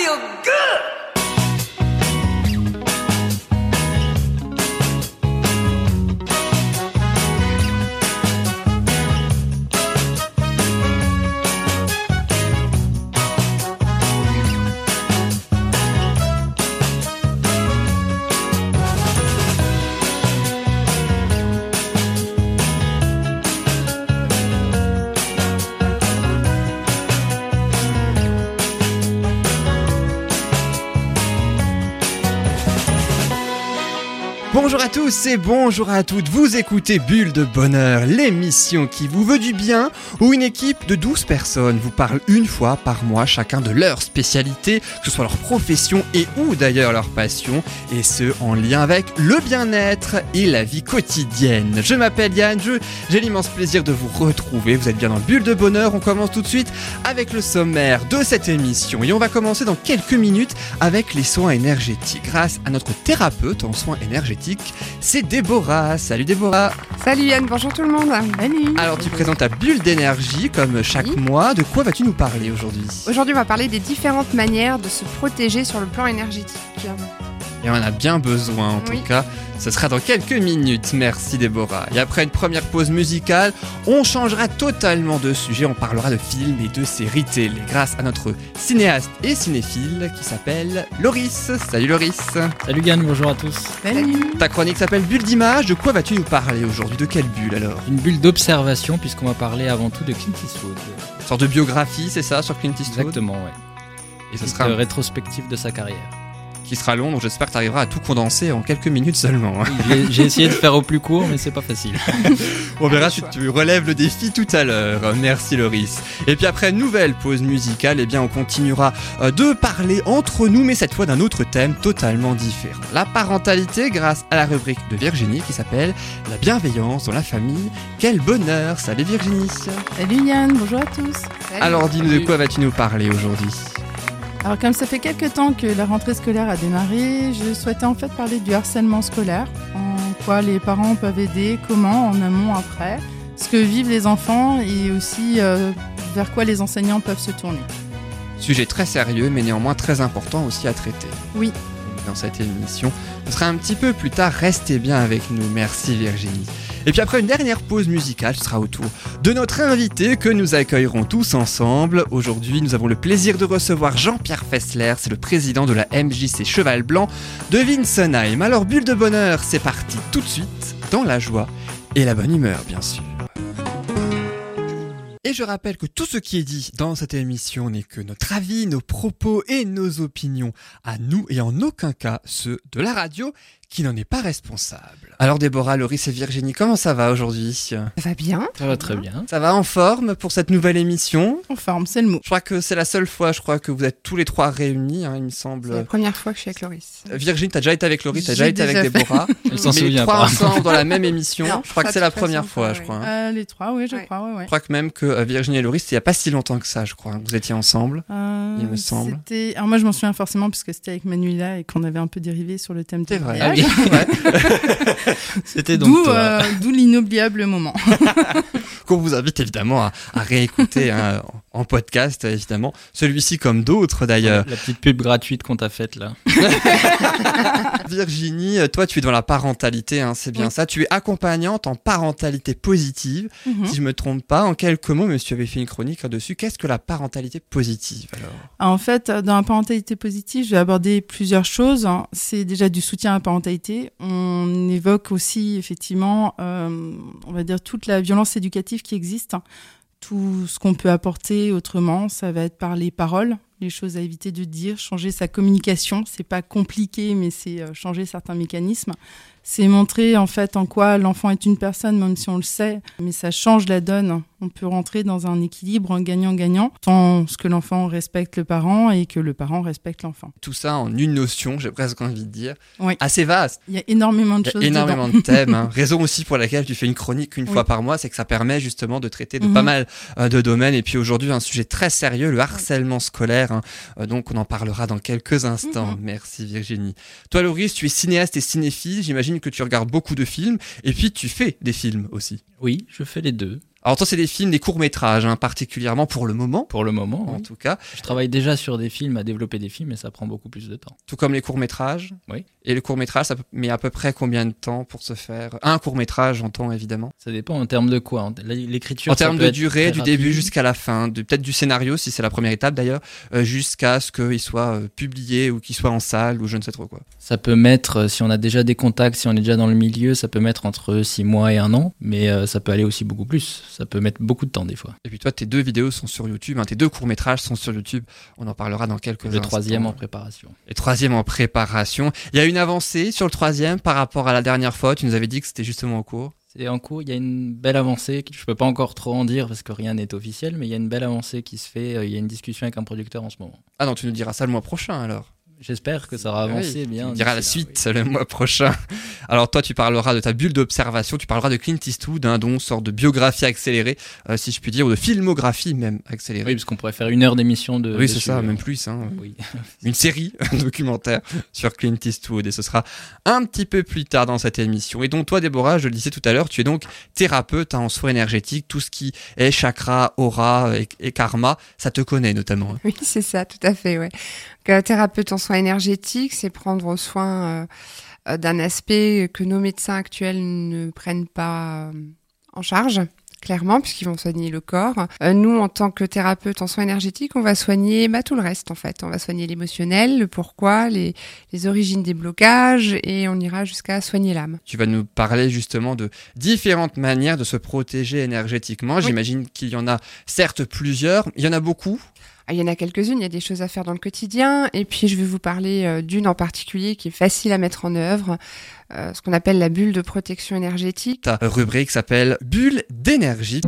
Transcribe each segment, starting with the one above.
feel good. Tous et bonjour à toutes, vous écoutez Bulle de Bonheur, l'émission qui vous veut du bien, où une équipe de 12 personnes vous parle une fois par mois chacun de leur spécialité, que ce soit leur profession et ou d'ailleurs leur passion, et ce en lien avec le bien-être et la vie quotidienne. Je m'appelle Yann, j'ai l'immense plaisir de vous retrouver, vous êtes bien dans Bulle de Bonheur, on commence tout de suite avec le sommaire de cette émission, et on va commencer dans quelques minutes avec les soins énergétiques, grâce à notre thérapeute en soins énergétiques, c'est Déborah. Salut Déborah. Salut Yann, bonjour tout le monde. Salut. Alors tu présentes ta bulle d'énergie comme chaque Oui. mois. De quoi vas-tu nous parler aujourd'hui? Aujourd'hui, on va parler des différentes manières de se protéger sur le plan énergétique. Et on en a bien besoin en Oui. tout cas. Ce sera dans quelques minutes. Merci Déborah. Et après une première pause musicale, on changera totalement de sujet. On parlera de films et de séries télé grâce à notre cinéaste et cinéphile qui s'appelle Loris. Salut Loris. Salut Yann, bonjour à tous. Ta chronique s'appelle Bulle d'image. De quoi vas-tu nous parler aujourd'hui? De quelle bulle alors? Une bulle d'observation puisqu'on va parler avant tout de Clint Eastwood. Une sorte de biographie, c'est ça, sur Clint Eastwood? Exactement, ouais. Et ce sera euh, rétrospective de sa carrière. Qui sera long, donc j'espère que tu arriveras à tout condenser en quelques minutes seulement. J'ai essayé de faire au plus court, mais c'est pas facile. On verra si tu relèves le défi tout à l'heure. Merci Loris. Et puis après nouvelle pause musicale, eh bien on continuera euh, de parler entre nous, mais cette fois d'un autre thème totalement différent. La parentalité grâce à la rubrique de Virginie qui s'appelle La bienveillance dans la famille. Quel bonheur Salut Virginie Salut Yann, bonjour à tous. Salut. Alors dis-nous de quoi vas-tu nous parler aujourd'hui? Alors comme ça fait quelques temps que la rentrée scolaire a démarré, je souhaitais en fait parler du harcèlement scolaire, en quoi les parents peuvent aider, comment, en amont, après, ce que vivent les enfants et aussi euh, vers quoi les enseignants peuvent se tourner. Sujet très sérieux, mais néanmoins très important aussi à traiter. Oui. Dans cette émission. Ce sera un petit peu plus tard. Restez bien avec nous. Merci Virginie. Et puis après une dernière pause musicale, ce sera au tour de notre invité que nous accueillerons tous ensemble. Aujourd'hui, nous avons le plaisir de recevoir Jean-Pierre Fessler. C'est le président de la MJC Cheval Blanc de Winsenheim. Alors, bulle de bonheur, c'est parti tout de suite dans la joie et la bonne humeur, bien sûr. Et je rappelle que tout ce qui est dit dans cette émission n'est que notre avis, nos propos et nos opinions à nous et en aucun cas ceux de la radio qui n'en est pas responsable. Alors Déborah, Loris et Virginie, comment ça va aujourd'hui? Ça va bien Ça va très bien. Ça va en forme pour cette nouvelle émission? En forme, c'est le mot. Je crois que c'est la seule fois, je crois que vous êtes tous les trois réunis, hein, il me C'est la semble. première fois que je suis avec Loris. Euh, Virginie, t'as déjà été avec Loris, t'as déjà été avec fait. Déborah. Elle s'en souvient trois ensemble dans la même émission, Non, je crois que c'est la de première fois, je crois. hein. Euh, les trois, oui, je Ouais. crois, ouais, ouais. Je crois que même que euh, Virginie et Loris, il n'y a pas si longtemps que ça, je crois. hein, que Vous étiez ensemble. Euh, Il me semble. c'était- Alors moi je m'en souviens forcément puisque c'était avec Manuela et qu'on avait un peu dérivé sur le thème C'est du vrai. Oui. C'était donc D'où euh, l'inoubliable moment. qu'on vous invite évidemment à, à réécouter hein, en podcast, évidemment. Celui-ci comme d'autres d'ailleurs. La petite pub gratuite qu'on t'a faite là. Virginie, euh, toi tu es dans la parentalité, hein, c'est bien Oui. ça. Tu es accompagnante en parentalité positive. Mhm. Si je me trompe pas, en quelques mots, monsieur avait fait une chronique dessus. Qu'est-ce que la parentalité positive alors? En fait, dans la parentalité positive, je vais aborder plusieurs choses. hein. C'est déjà du soutien à la parentalité. On évoque aussi effectivement, euh, on va dire, toute la violence éducative qui existe. Tout ce qu'on peut apporter autrement, ça va être par les paroles, les choses à éviter de dire, changer sa communication. C'est pas compliqué, mais c'est euh, changer certains mécanismes. C'est montrer en fait en quoi l'enfant est une personne, même si on le sait, mais ça change la donne. On peut rentrer dans un équilibre, un gagnant-gagnant, tant que l'enfant respecte le parent et que le parent respecte l'enfant. Tout ça en une notion, j'ai presque envie de dire. Oui. Assez vaste. Il y a énormément de Il y choses énormément dedans. de thèmes. hein. Raison aussi pour laquelle tu fais une chronique une Oui. fois par mois, c'est que ça permet justement de traiter de Mhm. pas mal euh, de domaines. Et puis aujourd'hui, un sujet très sérieux, le harcèlement scolaire. hein. Euh, donc on en parlera dans quelques instants. Mhm. Merci Virginie. Toi, Loris, tu es cinéaste et cinéphile. J'imagine que tu regardes beaucoup de films. Et puis tu fais des films aussi. Oui, je fais les deux. Alors toi, c'est des films, des courts-métrages, hein, particulièrement pour le moment, Pour le moment, en oui. tout cas. je travaille déjà sur des films, à développer des films, et ça prend beaucoup plus de temps. Tout comme les courts-métrages. Oui. Et le court-métrage, ça met à peu près combien de temps pour se faire Un court-métrage, j'entends évidemment? Ça dépend en termes de quoi? L'écriture. En termes de durée, du rapide. début jusqu'à la fin, de- peut-être du scénario, si c'est la première étape d'ailleurs, euh, jusqu'à ce qu'il soit euh, publié ou qu'il soit en salle ou je ne sais trop quoi. Ça peut mettre, euh, si on a déjà des contacts, si on est déjà dans le milieu, ça peut mettre entre 6 mois et un an, mais euh, ça peut aller aussi beaucoup plus. Ça peut mettre beaucoup de temps des fois. Et puis toi, tes deux vidéos sont sur YouTube, hein, tes deux courts-métrages sont sur YouTube. On en parlera dans quelques Le instants. troisième en préparation. Et troisième en préparation. Il y a une avancée sur le troisième par rapport à la dernière fois. Tu nous avais dit que c'était justement en cours. C'est en cours, il y a une belle avancée. Je peux pas encore trop en dire parce que rien n'est officiel, mais il y a une belle avancée qui se fait. euh, Il y a une discussion avec un producteur en ce moment. Ah non, tu nous diras ça le mois prochain alors. J'espère que ça aura avancé Oui, bien. Nous diras la suite le mois prochain. Alors toi, tu parleras de ta bulle d'observation, tu parleras de Clint Eastwood, hein, dont sorte de biographie accélérée, euh, si je puis dire, ou de filmographie même Oui, accélérée. Oui, parce qu'on pourrait faire une heure d'émission de. Oui, c'est ça, même plus. Hein. Oui. Une série, un documentaire sur Clint Eastwood. Et ce sera un petit peu plus tard dans cette émission. Et donc toi, Déborah, je le disais tout à l'heure, tu es donc thérapeute hein, en soins énergétiques. Tout ce qui est chakra, aura et, et karma, ça te connaît notamment. hein. Oui, c'est ça, tout à fait, ouais. Thérapeute en soins énergétiques, c'est prendre soin euh, d'un aspect que nos médecins actuels ne prennent pas euh, en charge. Clairement, puisqu'ils vont soigner le corps. Euh, nous, en tant que thérapeute en soins énergétiques, on va soigner bah, tout le reste, en fait. On va soigner l'émotionnel, le pourquoi, les, les origines des blocages, et on ira jusqu'à soigner l'âme. Tu vas nous parler justement de différentes manières de se protéger énergétiquement. Oui. J'imagine qu'il y en a certes plusieurs. Il y en a beaucoup. Ah, Il y en a quelques-unes, il y a des choses à faire dans le quotidien. Et puis, je vais vous parler euh, d'une en particulier qui est facile à mettre en œuvre, euh, ce qu'on appelle la bulle de protection énergétique. Ta rubrique s'appelle Bulle d'énergie.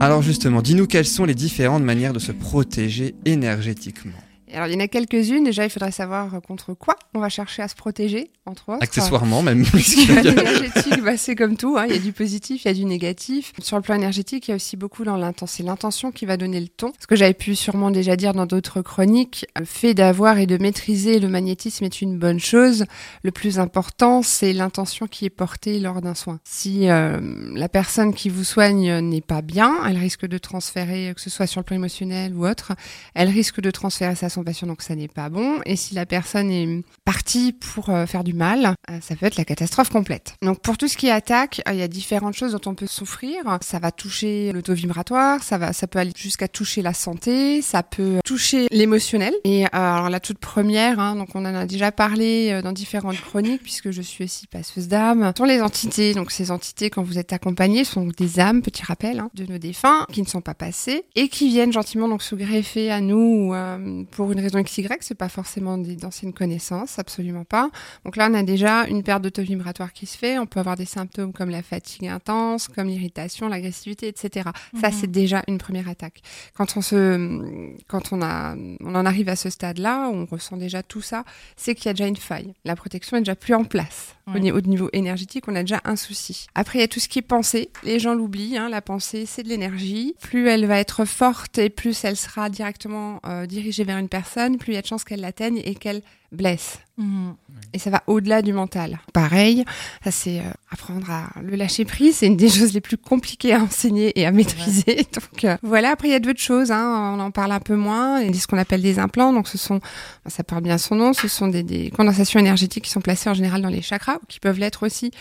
Alors justement, dis-nous quelles sont les différentes manières de se protéger énergétiquement. Alors, il y en a quelques-unes. Déjà, il faudrait savoir contre quoi on va chercher à se protéger, entre autres. Accessoirement même. L'énergétique, bah, c'est comme tout. hein. Il y a du positif, il y a du négatif. Sur le plan énergétique, il y a aussi beaucoup dans l'intention. C'est l'intention qui va donner le ton. Ce que j'avais pu sûrement déjà dire dans d'autres chroniques, le fait d'avoir et de maîtriser le magnétisme est une bonne chose. Le plus important, c'est l'intention qui est portée lors d'un soin. Si euh, la personne qui vous soigne n'est pas bien, elle risque de transférer, que ce soit sur le plan émotionnel ou autre, elle risque de transférer ça donc ça n'est pas bon. Et si la personne est partie pour euh, faire du mal, euh, ça peut être la catastrophe complète. Donc pour tout ce qui est attaque, euh, il y a différentes choses dont on peut souffrir. Ça va toucher le taux vibratoire, ça va, ça peut aller jusqu'à toucher la santé, ça peut toucher l'émotionnel. Et alors la toute première, hein, donc on en a déjà parlé dans différentes chroniques puisque je suis aussi passeuse d'âme, sont les entités. Donc ces entités, quand vous êtes accompagnés, sont des âmes, petit rappel, hein, de nos défunts qui ne sont pas passés et qui viennent gentiment donc se greffer à nous pour une raison XY. C'est pas forcément d'anciennes connaissances, absolument pas. Donc là, on a déjà une perte de taux vibratoire qui se fait. On peut avoir des symptômes comme la fatigue intense, comme l'irritation, l'agressivité, etc. Ça, Mhm. c'est déjà une première attaque. Quand on se, quand on a, on en arrive à ce stade-là, on ressent déjà tout ça, c'est qu'il y a déjà une faille. La protection est déjà plus en place. Ouais. au niveau énergétique, on a déjà un souci. Après, il y a tout ce qui est pensée. Les gens l'oublient. Hein, la pensée, c'est de l'énergie. Plus elle va être forte et plus elle sera directement euh, dirigée vers une personne, plus il y a de chances qu'elle l'atteigne et qu'elle blesse. Mhm. Et ça va au-delà du mental. Pareil, ça c'est euh, apprendre à le lâcher prise. C'est une des choses les plus compliquées à enseigner et à maîtriser. Donc euh, voilà. Après il y a d'autres choses. Hein, on en parle un peu moins. Il y a ce qu'on appelle des implants. Donc ce sont, ça parle bien son nom. Ce sont des, des condensations énergétiques qui sont placées en général dans les chakras, ou qui peuvent l'être aussi.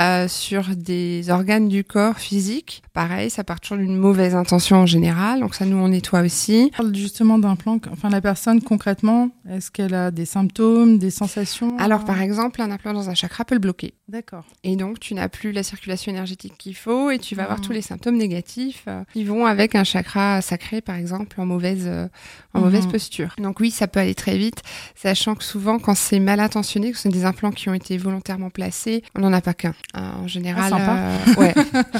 Euh, sur des organes du corps physique. Pareil, ça part toujours d'une mauvaise intention en général. Donc ça, nous, on nettoie aussi. On parle justement d'un plan. Enfin, la personne concrètement, est-ce qu'elle a des symptômes, des sensations? Alors, par exemple, un implant dans un chakra peut le bloquer. D'accord. Et donc, tu n'as plus la circulation énergétique qu'il faut et tu vas avoir Mhm. tous les symptômes négatifs euh, qui vont avec un chakra sacré, par exemple, en mauvaise, euh, en mauvaise posture. Donc oui, ça peut aller très vite, sachant que souvent, quand c'est mal intentionné, que ce sont des implants qui ont été volontairement placés, on n'en a pas qu'un. Euh, en général, Ah, euh, ouais.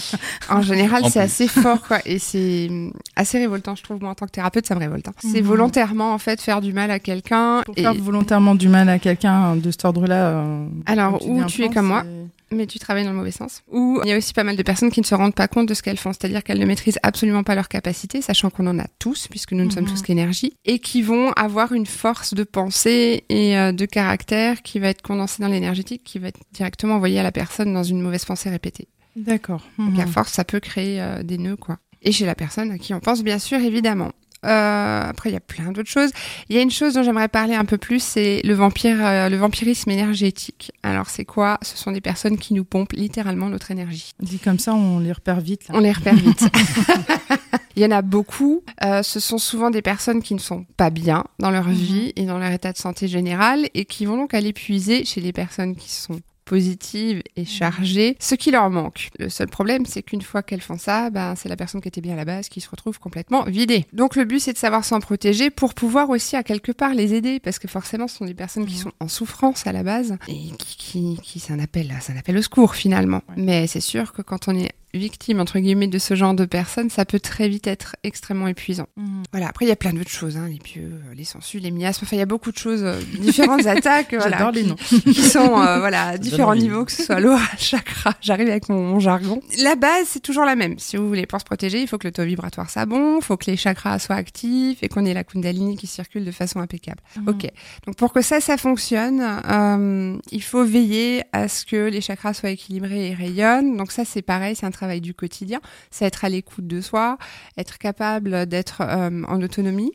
en général, En c'est plus. assez fort, quoi. Et c'est hum, assez révoltant, je trouve. Moi, en tant que thérapeute, ça me révolte. hein. C'est Mhm. volontairement, en fait, faire du mal à quelqu'un. Pour Et- faire volontairement du mal à quelqu'un de cet ordre-là. euh, Alors, ou tu es comme moi, c'est- mais tu travailles dans le mauvais sens. Ou il y a aussi pas mal de personnes qui ne se rendent pas compte de ce qu'elles font, c'est-à-dire qu'elles ne maîtrisent absolument pas leurs capacités, sachant qu'on en a tous, puisque nous ne sommes Mhm. tous qu'énergie, et qui vont avoir une force de pensée et euh, de caractère qui va être condensée dans l'énergétique, qui va être directement envoyée à la personne dans une mauvaise pensée répétée. D'accord. Donc Mhm. à force, ça peut créer euh, des nœuds, quoi. Et chez la personne à qui on pense, bien sûr, évidemment. Euh, après, il y a plein d'autres choses. Il y a une chose dont j'aimerais parler un peu plus, c'est le vampire, euh, le vampirisme énergétique. Alors, c'est quoi? Ce sont des personnes qui nous pompent littéralement notre énergie. Dit comme ça, on les repère vite. là. On les repère vite. Il y en a beaucoup. Euh, ce sont souvent des personnes qui ne sont pas bien dans leur Mhm. vie et dans leur état de santé général et qui vont donc aller puiser chez les personnes qui sont positives et chargées ce qui leur manque. Le seul problème, c'est qu'une fois qu'elles font ça, ben, c'est la personne qui était bien à la base qui se retrouve complètement vidée. Donc le but, c'est de savoir s'en protéger pour pouvoir aussi à quelque part les aider parce que forcément, ce sont des personnes qui Mhm. sont en souffrance à la base et qui, qui, qui c'est un appel, c'est un appel au secours finalement. Ouais. Mais c'est sûr que quand on est victime entre guillemets de ce genre de personnes, ça peut très vite être extrêmement épuisant. Mhm. Voilà. Après, il y a plein d'autres choses, hein, les pieux, euh, les sangsues, les miasmes. Enfin, il y a beaucoup de choses, euh, différentes attaques, voilà, les qui- noms. qui sont euh, voilà à différents niveaux, que ce soit l'aura, le chakra. J'arrive avec mon, mon jargon. La base, c'est toujours la même. Si vous voulez pour se protéger, il faut que le taux vibratoire soit bon, il faut que les chakras soient actifs et qu'on ait la kundalini qui circule de façon impeccable. Mhm. Ok. Donc pour que ça, ça fonctionne, euh, il faut veiller à ce que les chakras soient équilibrés et rayonnent. Donc ça, c'est pareil, c'est un travail du quotidien. C'est être à l'écoute de soi, être capable d'être euh, en autonomie.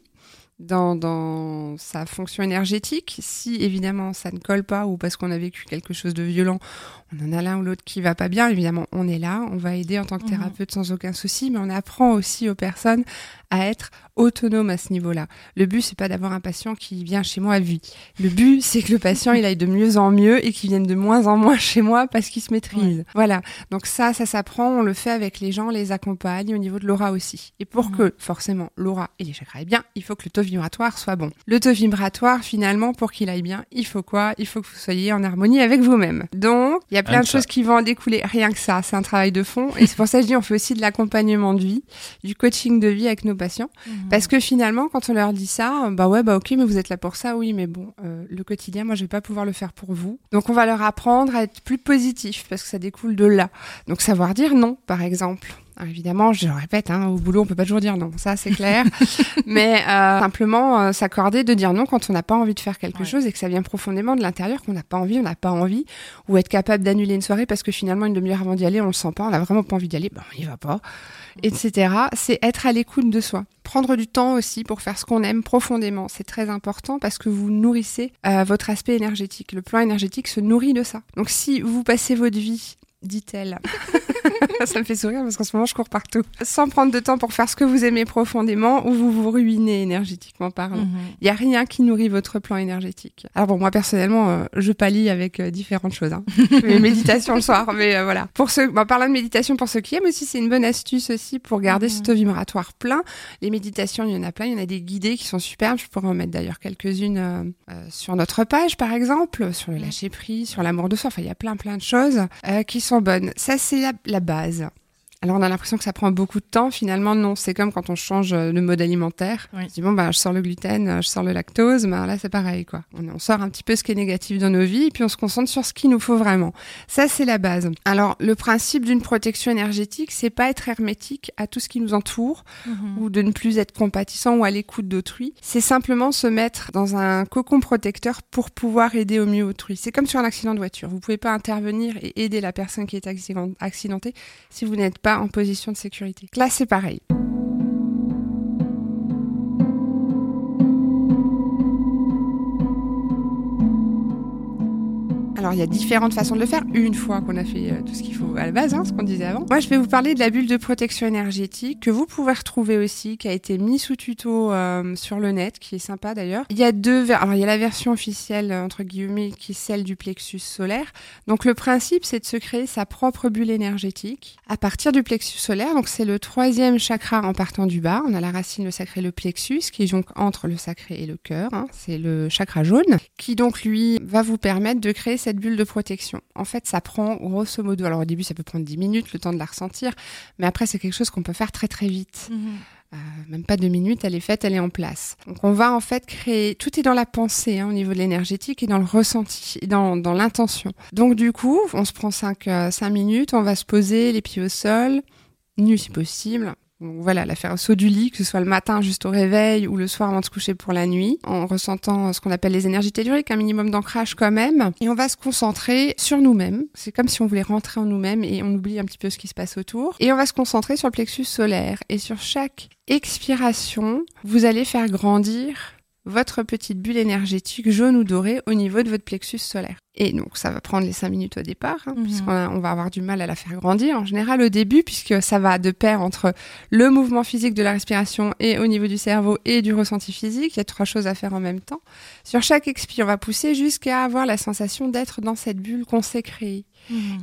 Dans, dans sa fonction énergétique, si évidemment ça ne colle pas ou parce qu'on a vécu quelque chose de violent, on en a l'un ou l'autre qui va pas bien, évidemment on est là, on va aider en tant que Mhm. thérapeute sans aucun souci, mais on apprend aussi aux personnes à être autonomes à ce niveau-là. Le but c'est pas d'avoir un patient qui vient chez moi à vie. Le but c'est que le patient il aille de mieux en mieux et qu'il vienne de moins en moins chez moi parce qu'il se maîtrise. Voilà. Donc ça, ça s'apprend, on le fait avec les gens, on les accompagne au niveau de l'aura aussi. Et pour que forcément l'aura et les chakras aillent bien, il faut que le taux vibratoire soit bon. Le taux vibratoire finalement pour qu'il aille bien, il faut quoi? Il faut que vous soyez en harmonie avec vous-même. Donc il y a plein Rien de ça. choses qui vont en découler. Rien que ça, c'est un travail de fond. Et c'est pour ça que je dis on fait aussi de l'accompagnement de vie, du coaching de vie avec nos patients. Mhm. Parce que finalement, quand on leur dit ça, bah ouais, bah ok, mais vous êtes là pour ça, oui, mais bon, euh, le quotidien, moi, je vais pas pouvoir le faire pour vous. Donc, on va leur apprendre à être plus positif parce que ça découle de là. Donc, savoir dire non, par exemple. Alors, évidemment, je le répète, hein, au boulot, on peut pas toujours dire non, ça c'est clair. mais euh, simplement euh, s'accorder de dire non quand on n'a pas envie de faire quelque Ouais. chose et que ça vient profondément de l'intérieur, qu'on n'a pas envie, on n'a pas envie, ou être capable d'annuler une soirée parce que finalement une demi-heure avant d'y aller, on le sent pas, on n'a vraiment pas envie d'y aller, ben on y va pas etc. C'est être à l'écoute de soi. Prendre du temps aussi pour faire ce qu'on aime profondément. C'est très important parce que vous nourrissez euh, votre aspect énergétique. Le plan énergétique se nourrit de ça. Donc si vous passez votre vie dit-elle. ça me fait sourire parce qu'en ce moment je cours partout. Sans prendre de temps pour faire ce que vous aimez profondément ou vous vous ruinez énergétiquement parlant. Mhm. Il y a rien qui nourrit votre plan énergétique. Alors bon, moi personnellement, euh, je pallie avec euh, différentes choses. Hein. Mes méditations le soir, mais euh, voilà. Pour ceux, bah, parlant de méditation, pour ceux qui aiment aussi, c'est une bonne astuce aussi pour garder ce Mhm. taux vibratoire plein. Les méditations, il y en a plein. Il y en a des guidées qui sont superbes. Je pourrais en mettre d'ailleurs quelques-unes sur notre page, par exemple, sur le lâcher prise, sur l'amour de soi. Enfin, il y a plein plein de choses qui sont bonnes. Ça, c'est la, la base. Alors on a l'impression que ça prend beaucoup de temps. Finalement, non. C'est comme quand on change euh, de mode alimentaire. Oui. On se dit bon bah je sors le gluten, euh, je sors le lactose. Ben là c'est pareil quoi. On, on sort un petit peu ce qui est négatif dans nos vies et puis on se concentre sur ce qu'il nous faut vraiment. Ça c'est la base. Alors le principe d'une protection énergétique, c'est pas être hermétique à tout ce qui nous entoure Mhm. ou de ne plus être compatissant ou à l'écoute d'autrui. C'est simplement se mettre dans un cocon protecteur pour pouvoir aider au mieux autrui. C'est comme sur un accident de voiture. Vous pouvez pas intervenir et aider la personne qui est accident- accidentée si vous n'êtes pas en position de sécurité. Là, c'est pareil. Il y a différentes façons de le faire, une fois qu'on a fait euh, tout ce qu'il faut à la base, hein, ce qu'on disait avant. Moi, je vais vous parler de la bulle de protection énergétique que vous pouvez retrouver aussi, qui a été mis sous tuto euh, sur le net, qui est sympa d'ailleurs. Il y a deux Alors, il y a la version officielle, euh, entre guillemets, qui est celle du plexus solaire. Donc, le principe, c'est de se créer sa propre bulle énergétique à partir du plexus solaire. Donc, c'est le troisième chakra en partant du bas. On a la racine, le sacré, le plexus, qui est donc entre le sacré et le cœur. hein. C'est le chakra jaune, qui donc, lui, va vous permettre de créer cette bulle de protection. En fait, ça prend grosso modo, alors au début, ça peut prendre 10 minutes, le temps de la ressentir, mais après, c'est quelque chose qu'on peut faire très très vite. Mhm. Euh, même pas deux minutes, elle est faite, elle est en place. Donc on va en fait créer, tout est dans la pensée hein, au niveau de l'énergétique et dans le ressenti, et dans, dans l'intention. Donc du coup, on se prend cinq, euh, cinq minutes, on va se poser les pieds au sol, nu si possible, donc voilà, la faire au saut du lit, que ce soit le matin juste au réveil ou le soir avant de se coucher pour la nuit, en ressentant ce qu'on appelle les énergies telluriques, un minimum d'ancrage quand même. Et on va se concentrer sur nous-mêmes. C'est comme si on voulait rentrer en nous-mêmes et on oublie un petit peu ce qui se passe autour. Et on va se concentrer sur le plexus solaire. Et sur chaque expiration, vous allez faire grandir votre petite bulle énergétique jaune ou dorée au niveau de votre plexus solaire. Et donc, ça va prendre les cinq minutes au départ, hein, Mhm. puisqu'on on va avoir du mal à la faire grandir en général au début, puisque ça va de pair entre le mouvement physique de la respiration et au niveau du cerveau et du ressenti physique. Il y a trois choses à faire en même temps. Sur chaque expire, on va pousser jusqu'à avoir la sensation d'être dans cette bulle qu'on s'est créée.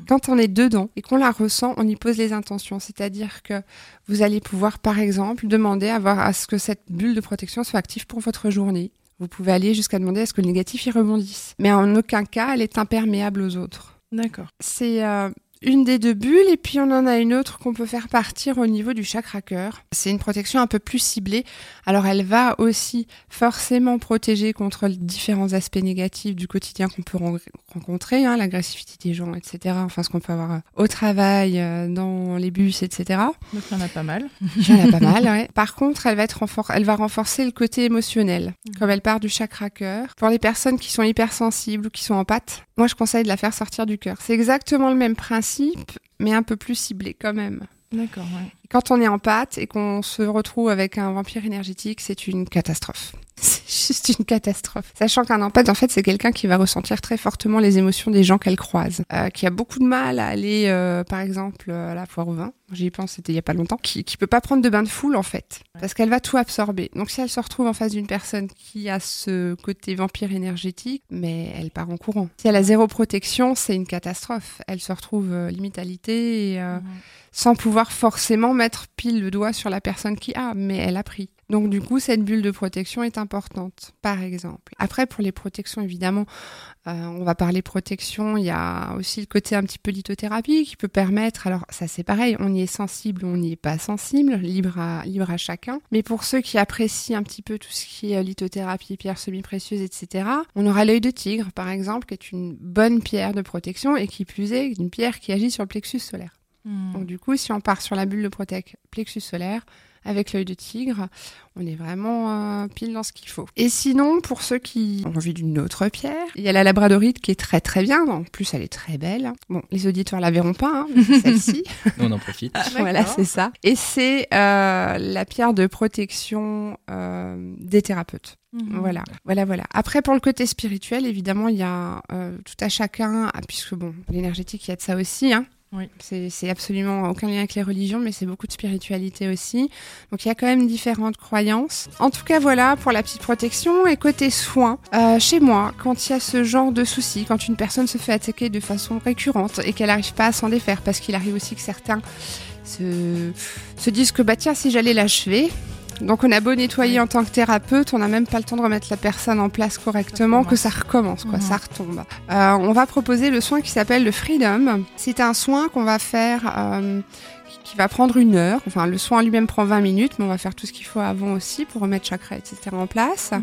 Quand on est dedans et qu'on la ressent, on y pose les intentions. C'est-à-dire que vous allez pouvoir, par exemple, demander à, voir, à ce que cette bulle de protection soit active pour votre journée. Vous pouvez aller jusqu'à demander à ce que le négatif y rebondisse. Mais en aucun cas, elle est imperméable aux autres. D'accord. C'est euh, une des deux bulles et puis on en a une autre qu'on peut faire partir au niveau du chakra cœur. C'est une protection un peu plus ciblée. Alors elle va aussi forcément protéger contre les différents aspects négatifs du quotidien qu'on peut ren- rencontrer, hein, l'agressivité des gens, etc. Enfin ce qu'on peut avoir euh, au travail, euh, dans les bus, etc. Donc il y en a pas mal. Il y en a pas mal, ouais. Par contre, elle va, être elle va renforcer le côté émotionnel, comme elle part du chakra cœur. Pour les personnes qui sont hypersensibles ou qui sont en pâte, moi je conseille de la faire sortir du cœur. C'est exactement le même principe, mais un peu plus ciblé quand même. D'accord, ouais. Quand on est en pâte et qu'on se retrouve avec un vampire énergétique, c'est une catastrophe. C'est juste une catastrophe. Sachant qu'un empathe, en fait, c'est quelqu'un qui va ressentir très fortement les émotions des gens qu'elle croise, euh, qui a beaucoup de mal à aller, euh, par exemple, euh, à la foire au vin. J'y ai pensé, c'était il y a pas longtemps. Qui, qui peut pas prendre de bain de foule, en fait, parce qu'elle va tout absorber. Donc, si elle se retrouve en face d'une personne qui a ce côté vampire énergétique, mais elle part en courant. Si elle a zéro protection, c'est une catastrophe. Elle se retrouve euh, limite alitée et sans pouvoir forcément mettre pile le doigt sur la personne qui a, mais elle a pris. Donc du coup, cette bulle de protection est importante, par exemple. Après, pour les protections, évidemment, euh, on va parler protection, il y a aussi le côté un petit peu lithothérapie qui peut permettre, alors ça c'est pareil, on y est sensible ou on n'y est pas sensible, libre à, libre à chacun. Mais pour ceux qui apprécient un petit peu tout ce qui est lithothérapie, pierres semi-précieuses, etc., on aura l'œil de tigre, par exemple, qui est une bonne pierre de protection et qui plus est une pierre qui agit sur le plexus solaire. Mhm. Donc du coup, si on part sur la bulle de protec plexus solaire avec l'œil de tigre, on est vraiment euh, pile dans ce qu'il faut. Et sinon, pour ceux qui ont envie d'une autre pierre, il y a la labradorite qui est très très bien. En plus, elle est très belle. Bon, les auditeurs la verront pas, hein, celle-ci. On en profite. voilà, c'est ça. Et c'est euh, la pierre de protection euh, des thérapeutes. Mhm. Voilà, voilà, voilà. Après, pour le côté spirituel, évidemment, il y a euh, tout à chacun, ah, puisque bon, l'énergétique, il y a de ça aussi, hein. Oui. C'est absolument aucun lien avec les religions, mais c'est beaucoup de spiritualité aussi. Donc il y a quand même différentes croyances. En tout cas, voilà pour la petite protection. Et côté soins, euh, chez moi, quand il y a ce genre de soucis, quand une personne se fait attaquer de façon récurrente et qu'elle n'arrive pas à s'en défaire, parce qu'il arrive aussi que certains se, se disent que bah tiens, si j'allais l'achever, donc on a beau nettoyer en tant que thérapeute, on n'a même pas le temps de remettre la personne en place correctement, Ça que ça recommence, quoi, Mhm. ça retombe. Euh, on va proposer le soin qui s'appelle le Freedom. C'est un soin qu'on va faire, euh, qui- va prendre une heure. Enfin, le soin lui-même prend 20 minutes, mais on va faire tout ce qu'il faut avant aussi pour remettre chakra, etc. en place. Mhm.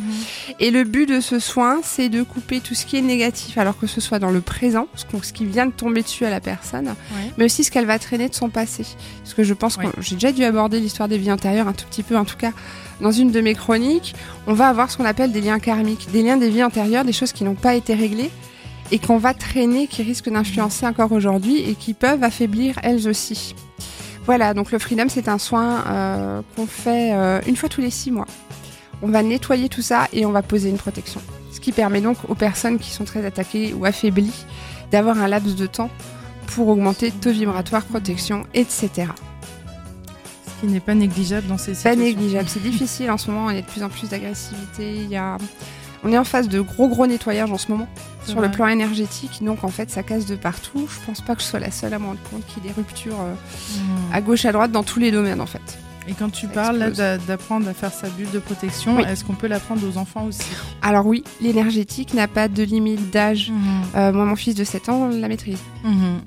Et le but de ce soin, c'est de couper tout ce qui est négatif, alors que ce soit dans le présent, ce, qui vient de tomber dessus à la personne, Ouais. mais aussi ce qu'elle va traîner de son passé. Parce que je pense Ouais. que j'ai déjà dû aborder l'histoire des vies antérieures un tout petit peu, en tout cas dans une de mes chroniques. On va avoir ce qu'on appelle des liens karmiques, des liens des vies antérieures, des choses qui n'ont pas été réglées et qu'on va traîner, qui risquent d'influencer encore aujourd'hui et qui peuvent affaiblir elles aussi. Voilà, donc le Freedom, c'est un soin euh, qu'on fait euh, une fois tous les six mois. On va nettoyer tout ça et on va poser une protection. Ce qui permet donc aux personnes qui sont très attaquées ou affaiblies d'avoir un laps de temps pour augmenter taux vibratoire, protection, etc. Ce qui n'est pas négligeable dans ces Pas situations. négligeable, c'est difficile en ce moment, il y a de plus en plus d'agressivité, il y a... On est en phase de gros gros nettoyage en ce moment sur le plan énergétique, donc en fait ça casse de partout. Je pense pas que je sois la seule à me rendre compte qu'il y a des ruptures euh, Mhm. à gauche à droite dans tous les domaines en fait. Et quand tu Ça parles d'apprendre à faire sa bulle de protection, Oui. est-ce qu'on peut l'apprendre aux enfants aussi? Alors oui, l'énergétique n'a pas de limite d'âge. Euh, moi mon fils de 7 ans la maîtrise. Mhm.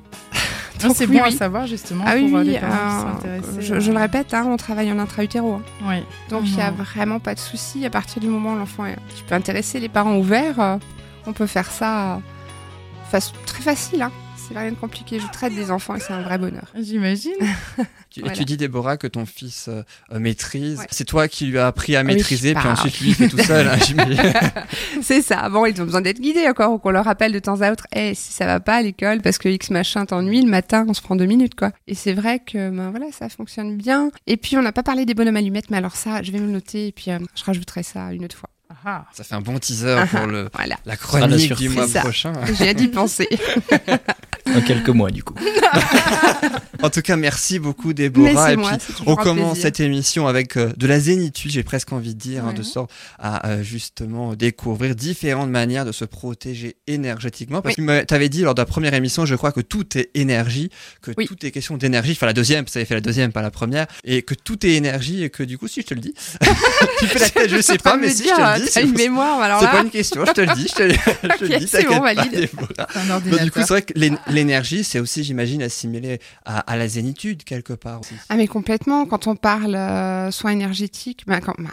Donc, c'est oui, bon à oui. savoir justement Ah pour oui, euh, oui, les parents qui euh, je, je le répète, hein, on travaille en intra-utéro. hein. Ouais. Donc il n'y a vraiment pas de souci. À partir du moment où l'enfant est... Tu peux intéresser les parents ouverts, euh, on peut faire ça euh, très facile. Hein. C'est rien de compliqué. Je traite des enfants et c'est un vrai bonheur. J'imagine. Tu, et Voilà. tu dis, Déborah, que ton fils euh, euh, maîtrise. Ouais. C'est toi qui lui as appris à oui, maîtriser, puis ensuite lui, il fait tout seul. hein, c'est ça. Bon, ils ont besoin d'être guidés encore ou qu'on leur rappelle de temps à autre Eh, si ça va pas à l'école parce que X machin t'ennuie, le matin, on se prend deux minutes, quoi. Et c'est vrai que ben, voilà, ça fonctionne bien. Et puis, on n'a pas parlé des bonhommes allumettes, mais alors ça, je vais me le noter et puis euh, je rajouterai ça une autre fois. Ah, Ça fait un bon teaser pour le, Voilà. la la chronique du mois Ça. prochain. J'ai à d'y penser. Dans quelques mois, du coup. En tout cas, merci beaucoup, Déborah. Et moi, puis, on commence plaisir. cette émission avec euh, de la zénitude, j'ai presque envie de dire, hein, de sorte à euh, justement découvrir différentes manières de se protéger énergétiquement. Parce que tu avais dit lors de la première émission, je crois que tout est énergie, que Oui. tout est question d'énergie. Enfin, la deuxième, ça avait fait la deuxième, pas la première. Et que tout est énergie et que du coup, si je te le dis, tu fais la tête, je sais pas, mais si je te le dis, T'as une c'est mémoire, alors c'est pas une question, je te le dis, je te, le- je te le Ok, dis, c'est bon, valide. Un ordinateur. du coup, c'est vrai que l'é- l'énergie, c'est aussi, j'imagine, assimilé à, à la zénitude quelque part aussi. Ah mais complètement, quand on parle euh, soins énergétiques, ben, quand, ben,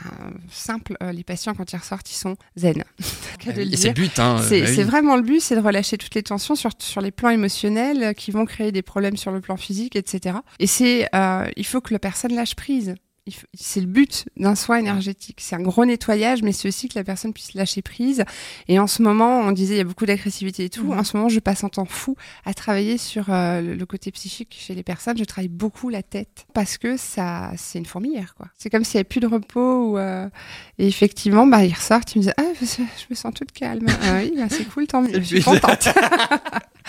simple, euh, les patients quand ils ressortent, ils sont zen. Et c'est le but, hein. C'est bah oui. vraiment le but, c'est de relâcher toutes les tensions sur, sur les plans émotionnels euh, qui vont créer des problèmes sur le plan physique, etc. Et c'est, euh, il faut que la personne lâche prise. C'est le but d'un soin énergétique. C'est un gros nettoyage, mais c'est aussi que la personne puisse lâcher prise. Et en ce moment, on disait il y a beaucoup d'agressivité et tout. Mhm. En ce moment, je passe un temps fou à travailler sur euh, le, le côté psychique chez les personnes. Je travaille beaucoup la tête parce que ça, c'est une fourmilière, quoi. C'est comme s'il n'y avait plus de repos. Ou, euh, Et effectivement, bah, ils ressortent, ils me disent ah, je me sens toute calme. Ah oui, bah, c'est cool, tant mieux. Je suis contente.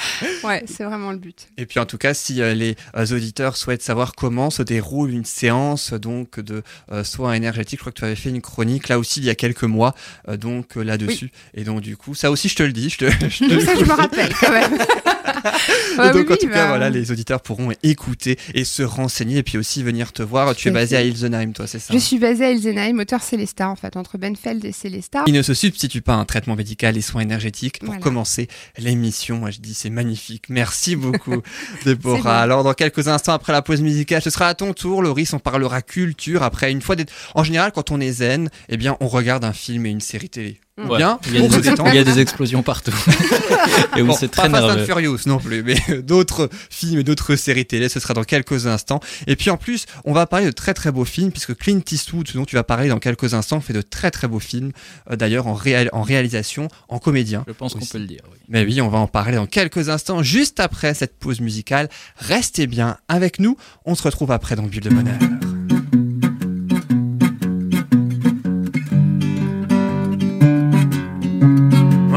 ouais, c'est vraiment le but. Et puis en tout cas, si euh, les euh, auditeurs souhaitent savoir comment se déroule une séance donc de euh, soins énergétiques, je crois que tu avais fait une chronique là aussi il y a quelques mois euh, donc là-dessus. Et donc du coup, ça aussi je te le dis, je te, je te ça, je me rappelle quand même. Ouais, donc oui, en tout cas, bah, voilà, les auditeurs pourront écouter et se renseigner et puis aussi venir te voir. Tu es basé à. Ilsenheim, toi, c'est ça Je suis basée à Elsenheim, auteur Célestat, en fait, entre Benfeld et Célestat. Il ne se substitue pas à un traitement médical et soins énergétiques. Pour Voilà. commencer l'émission, moi je dis c'est magnifique. Merci beaucoup, Déborah. Alors dans quelques instants après la pause musicale, ce sera à ton tour, Loris. On parlera culture. Après une fois d'être, en général, quand on est zen, eh bien on regarde un film et une série télé. Ouais. Bien, il, y a on se des, détend. il y a des explosions partout. et oui, Bon, c'est pas très Fast and nerveux. Furious non plus, mais d'autres films et d'autres séries télé, ce sera dans quelques instants. Et puis en plus, on va parler de très très beaux films, puisque Clint Eastwood, dont tu vas parler dans quelques instants, fait de très très beaux films, euh, d'ailleurs en, réal- en réalisation, en comédien. Je pense qu'on peut le dire. oui. Mais oui, on va en parler dans quelques instants, juste après cette pause musicale. Restez bien avec nous, on se retrouve après dans Bulle de Bonheur.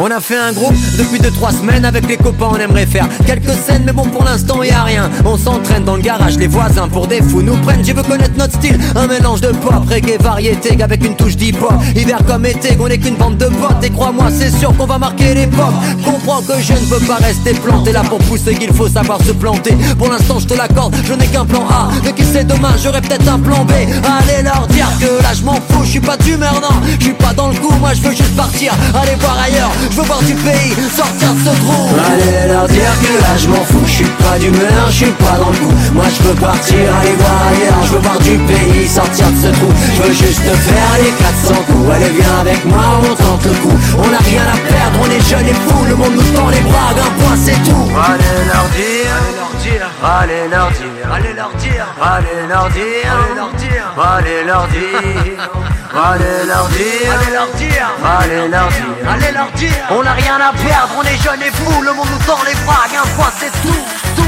On a fait un groupe depuis 2-3 semaines avec les copains on aimerait faire quelques scènes mais bon pour l'instant y a rien. On s'entraîne dans le garage, les voisins pour des fous nous prennent. Je veux connaître notre style, un mélange de pop, reggae, variété Avec une touche d'hip-hop, hiver comme été On est qu'une bande de potes. Et crois-moi c'est sûr qu'on va marquer l'époque. Qu'on comprends que je ne peux pas rester planté là pour pousser qu'il faut savoir se planter. Pour l'instant je te l'accorde, je n'ai qu'un plan A. Mais qui sait demain j'aurai peut-être un plan B. Allez leur dire que là je m'en fous, je suis pas d'humeur non. Je pas dans le coup, moi je veux juste partir. Allez voir ailleurs, je veux voir du pays, sortir de ce trou. Allez leur dire que là je m'en fous, je suis pas d'humeur, je suis pas dans le coup. Moi je veux partir, aller voir ailleurs, je veux voir du pays, sortir de ce trou. Je veux juste faire les 400 coups, allez viens avec moi, on tente le coup. On a rien à on est jeunes et fous, le monde nous tend les bras d'un point c'est tout Allez leur dire, allez leur dire, allez leur dire, allez leur dire, allez leur dire, allez leur dire Allez leur dire, allez leur dire, allez leur dire, allez leur dire On n'a rien à perdre, on est jeunes et fous, le monde nous tend les bras un point c'est tout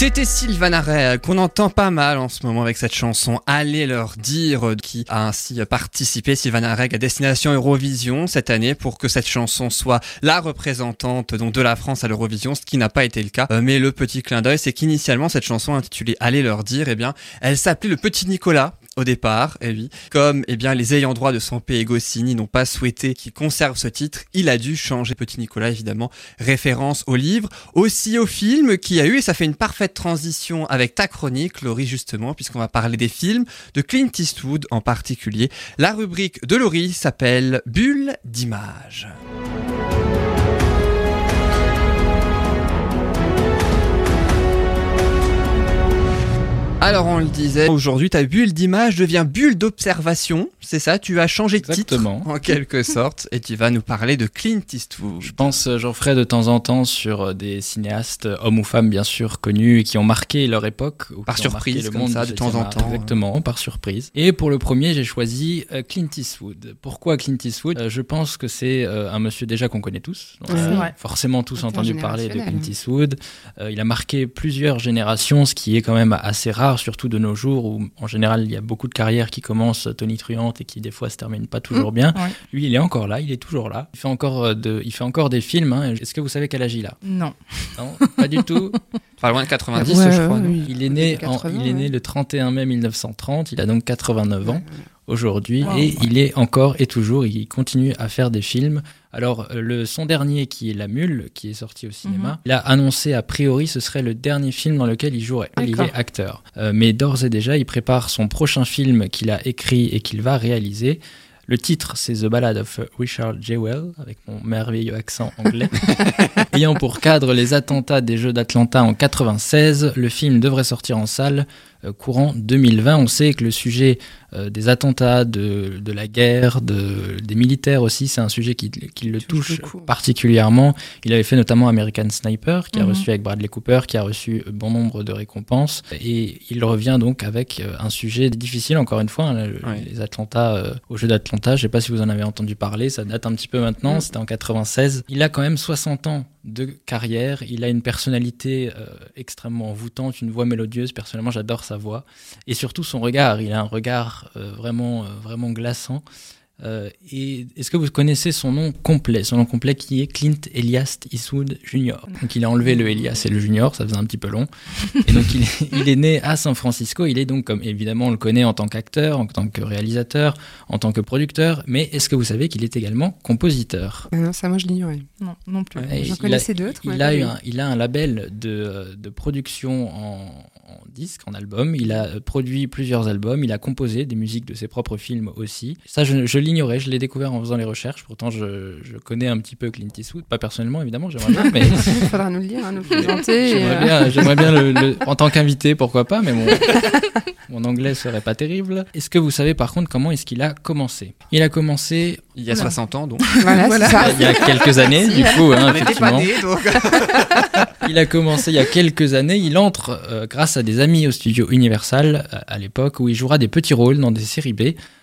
C'était Sylvain Arrel qu'on entend pas mal en ce moment avec cette chanson Allez leur dire qui a ainsi participé Sylvain Arreg à Destination Eurovision cette année pour que cette chanson soit la représentante donc de la France à l'Eurovision, ce qui n'a pas été le cas. Euh, Mais le petit clin d'œil, c'est qu'initialement cette chanson intitulée Allez leur dire, eh bien, elle s'appelait le petit Nicolas au départ, et oui. Comme eh bien les ayants droit de son pays Goscinny n'ont pas souhaité qu'il conserve ce titre, il a dû changer Petit Nicolas évidemment, référence au livre, aussi au film qui a eu et ça fait une parfaite transition avec ta chronique Laurie justement puisqu'on va parler des films de Clint Eastwood en particulier. La rubrique de Laurie s'appelle Bulle d'image. Alors on le disait, aujourd'hui ta bulle d'image devient bulle d'observation, c'est ça Tu as changé de Exactement. titre en quelque sorte et tu vas nous parler de Clint Eastwood. Je pense, euh, j'en ferai de temps en temps sur euh, des cinéastes, euh, hommes ou femmes bien sûr, connus et qui ont marqué leur époque. ou Par qui ont marqué surprise, le comme monde ça, de temps en temps. Exactement, par surprise. Et pour le premier, j'ai choisi euh, Clint Eastwood. Pourquoi Clint Eastwood? Euh, Je pense que c'est euh, un monsieur déjà qu'on connaît tous. Donc, euh. Forcément tous entendu parler de Clint. Eastwood. Euh, il a marqué plusieurs générations, ce qui est quand même assez rare, surtout de nos jours où en général il y a beaucoup de carrières qui commencent tonitruantes et qui des fois se terminent pas toujours bien. ouais. Lui, il est encore là, il est toujours là. Il fait encore, euh, de, il fait encore des films. hein. Est-ce que vous savez quel âge il a? Non. Non, pas du tout. Pas loin de 90 Ouais, je crois. ouais, non oui. Il est né, en- 80, il est né le 31 mai 1930. Il a donc 89 ans aujourd'hui Wow. et il est encore et toujours, il continue à faire des films. Alors, euh, le, son dernier, qui est La Mule, qui est sorti au cinéma, Mhm. il a annoncé a priori ce serait le dernier film dans lequel il jouerait. Il est acteur. Euh, mais d'ores et déjà, il prépare son prochain film qu'il a écrit et qu'il va réaliser. Le titre, c'est The Ballad of Richard Jewell, avec mon merveilleux accent anglais. Ayant pour cadre les attentats des Jeux d'Atlanta en 96, le film devrait sortir en salle courant 2020. On sait que le sujet euh, des attentats, de, de la guerre, de, des militaires aussi, c'est un sujet qui, qui le Touche particulièrement. Il avait fait notamment American Sniper, qui a Mhm. reçu avec Bradley Cooper, qui a reçu bon nombre de récompenses. Et il revient donc avec euh, un sujet difficile, encore une fois, hein, le- Ouais. les attentats euh, aux Jeux d'Atlanta. Je sais pas si vous en avez entendu parler, ça date un petit peu maintenant, Mhm. c'était en 96. Il a quand même 60 ans de carrière, il a une personnalité euh, extrêmement envoûtante, une voix mélodieuse, personnellement j'adore sa voix, et surtout son regard, il a un regard euh, vraiment, euh, vraiment glaçant. Euh, et est-ce que vous connaissez son nom complet? Son nom complet qui est Clint Elias Eastwood Jr. Donc il a enlevé le Elias et le Junior, ça faisait un petit peu long. Et donc il est, il est né à San Francisco. Il est donc, comme évidemment on le connaît en tant qu'acteur, en tant que réalisateur, en tant que producteur. Mais est-ce que vous savez qu'il est également compositeur? Ah non, ça, moi, je l'ignorais. Non, non plus. J'en il a- connaissais d'autres. il lui. un, il a un label de, de production en, en disque, en album. Il a euh, produit plusieurs albums. Il a composé des musiques de ses propres films aussi. Ça, je, l'ignorais. Je l'ai découvert en faisant les recherches. Pourtant, je, je connais un petit peu Clint Eastwood. Pas personnellement, évidemment, j'aimerais bien. Mais Il faudra nous le dire, hein, nous présenter. j'aimerais euh, bien, j'aimerais bien le, le- en tant qu'invité, pourquoi pas. Mais mon, mon anglais serait pas terrible. Est-ce que vous savez par contre comment est-ce qu'il a commencé? Il a commencé Il y a 60 ans donc. Voilà, Voilà. c'est ça. il y a quelques années, du coup, hein, On n'était pas effectivement. nés donc. Il a commencé il y a quelques années. Il entre euh, grâce à des amis au studio Universal euh, à l'époque où il jouera des petits rôles dans des séries B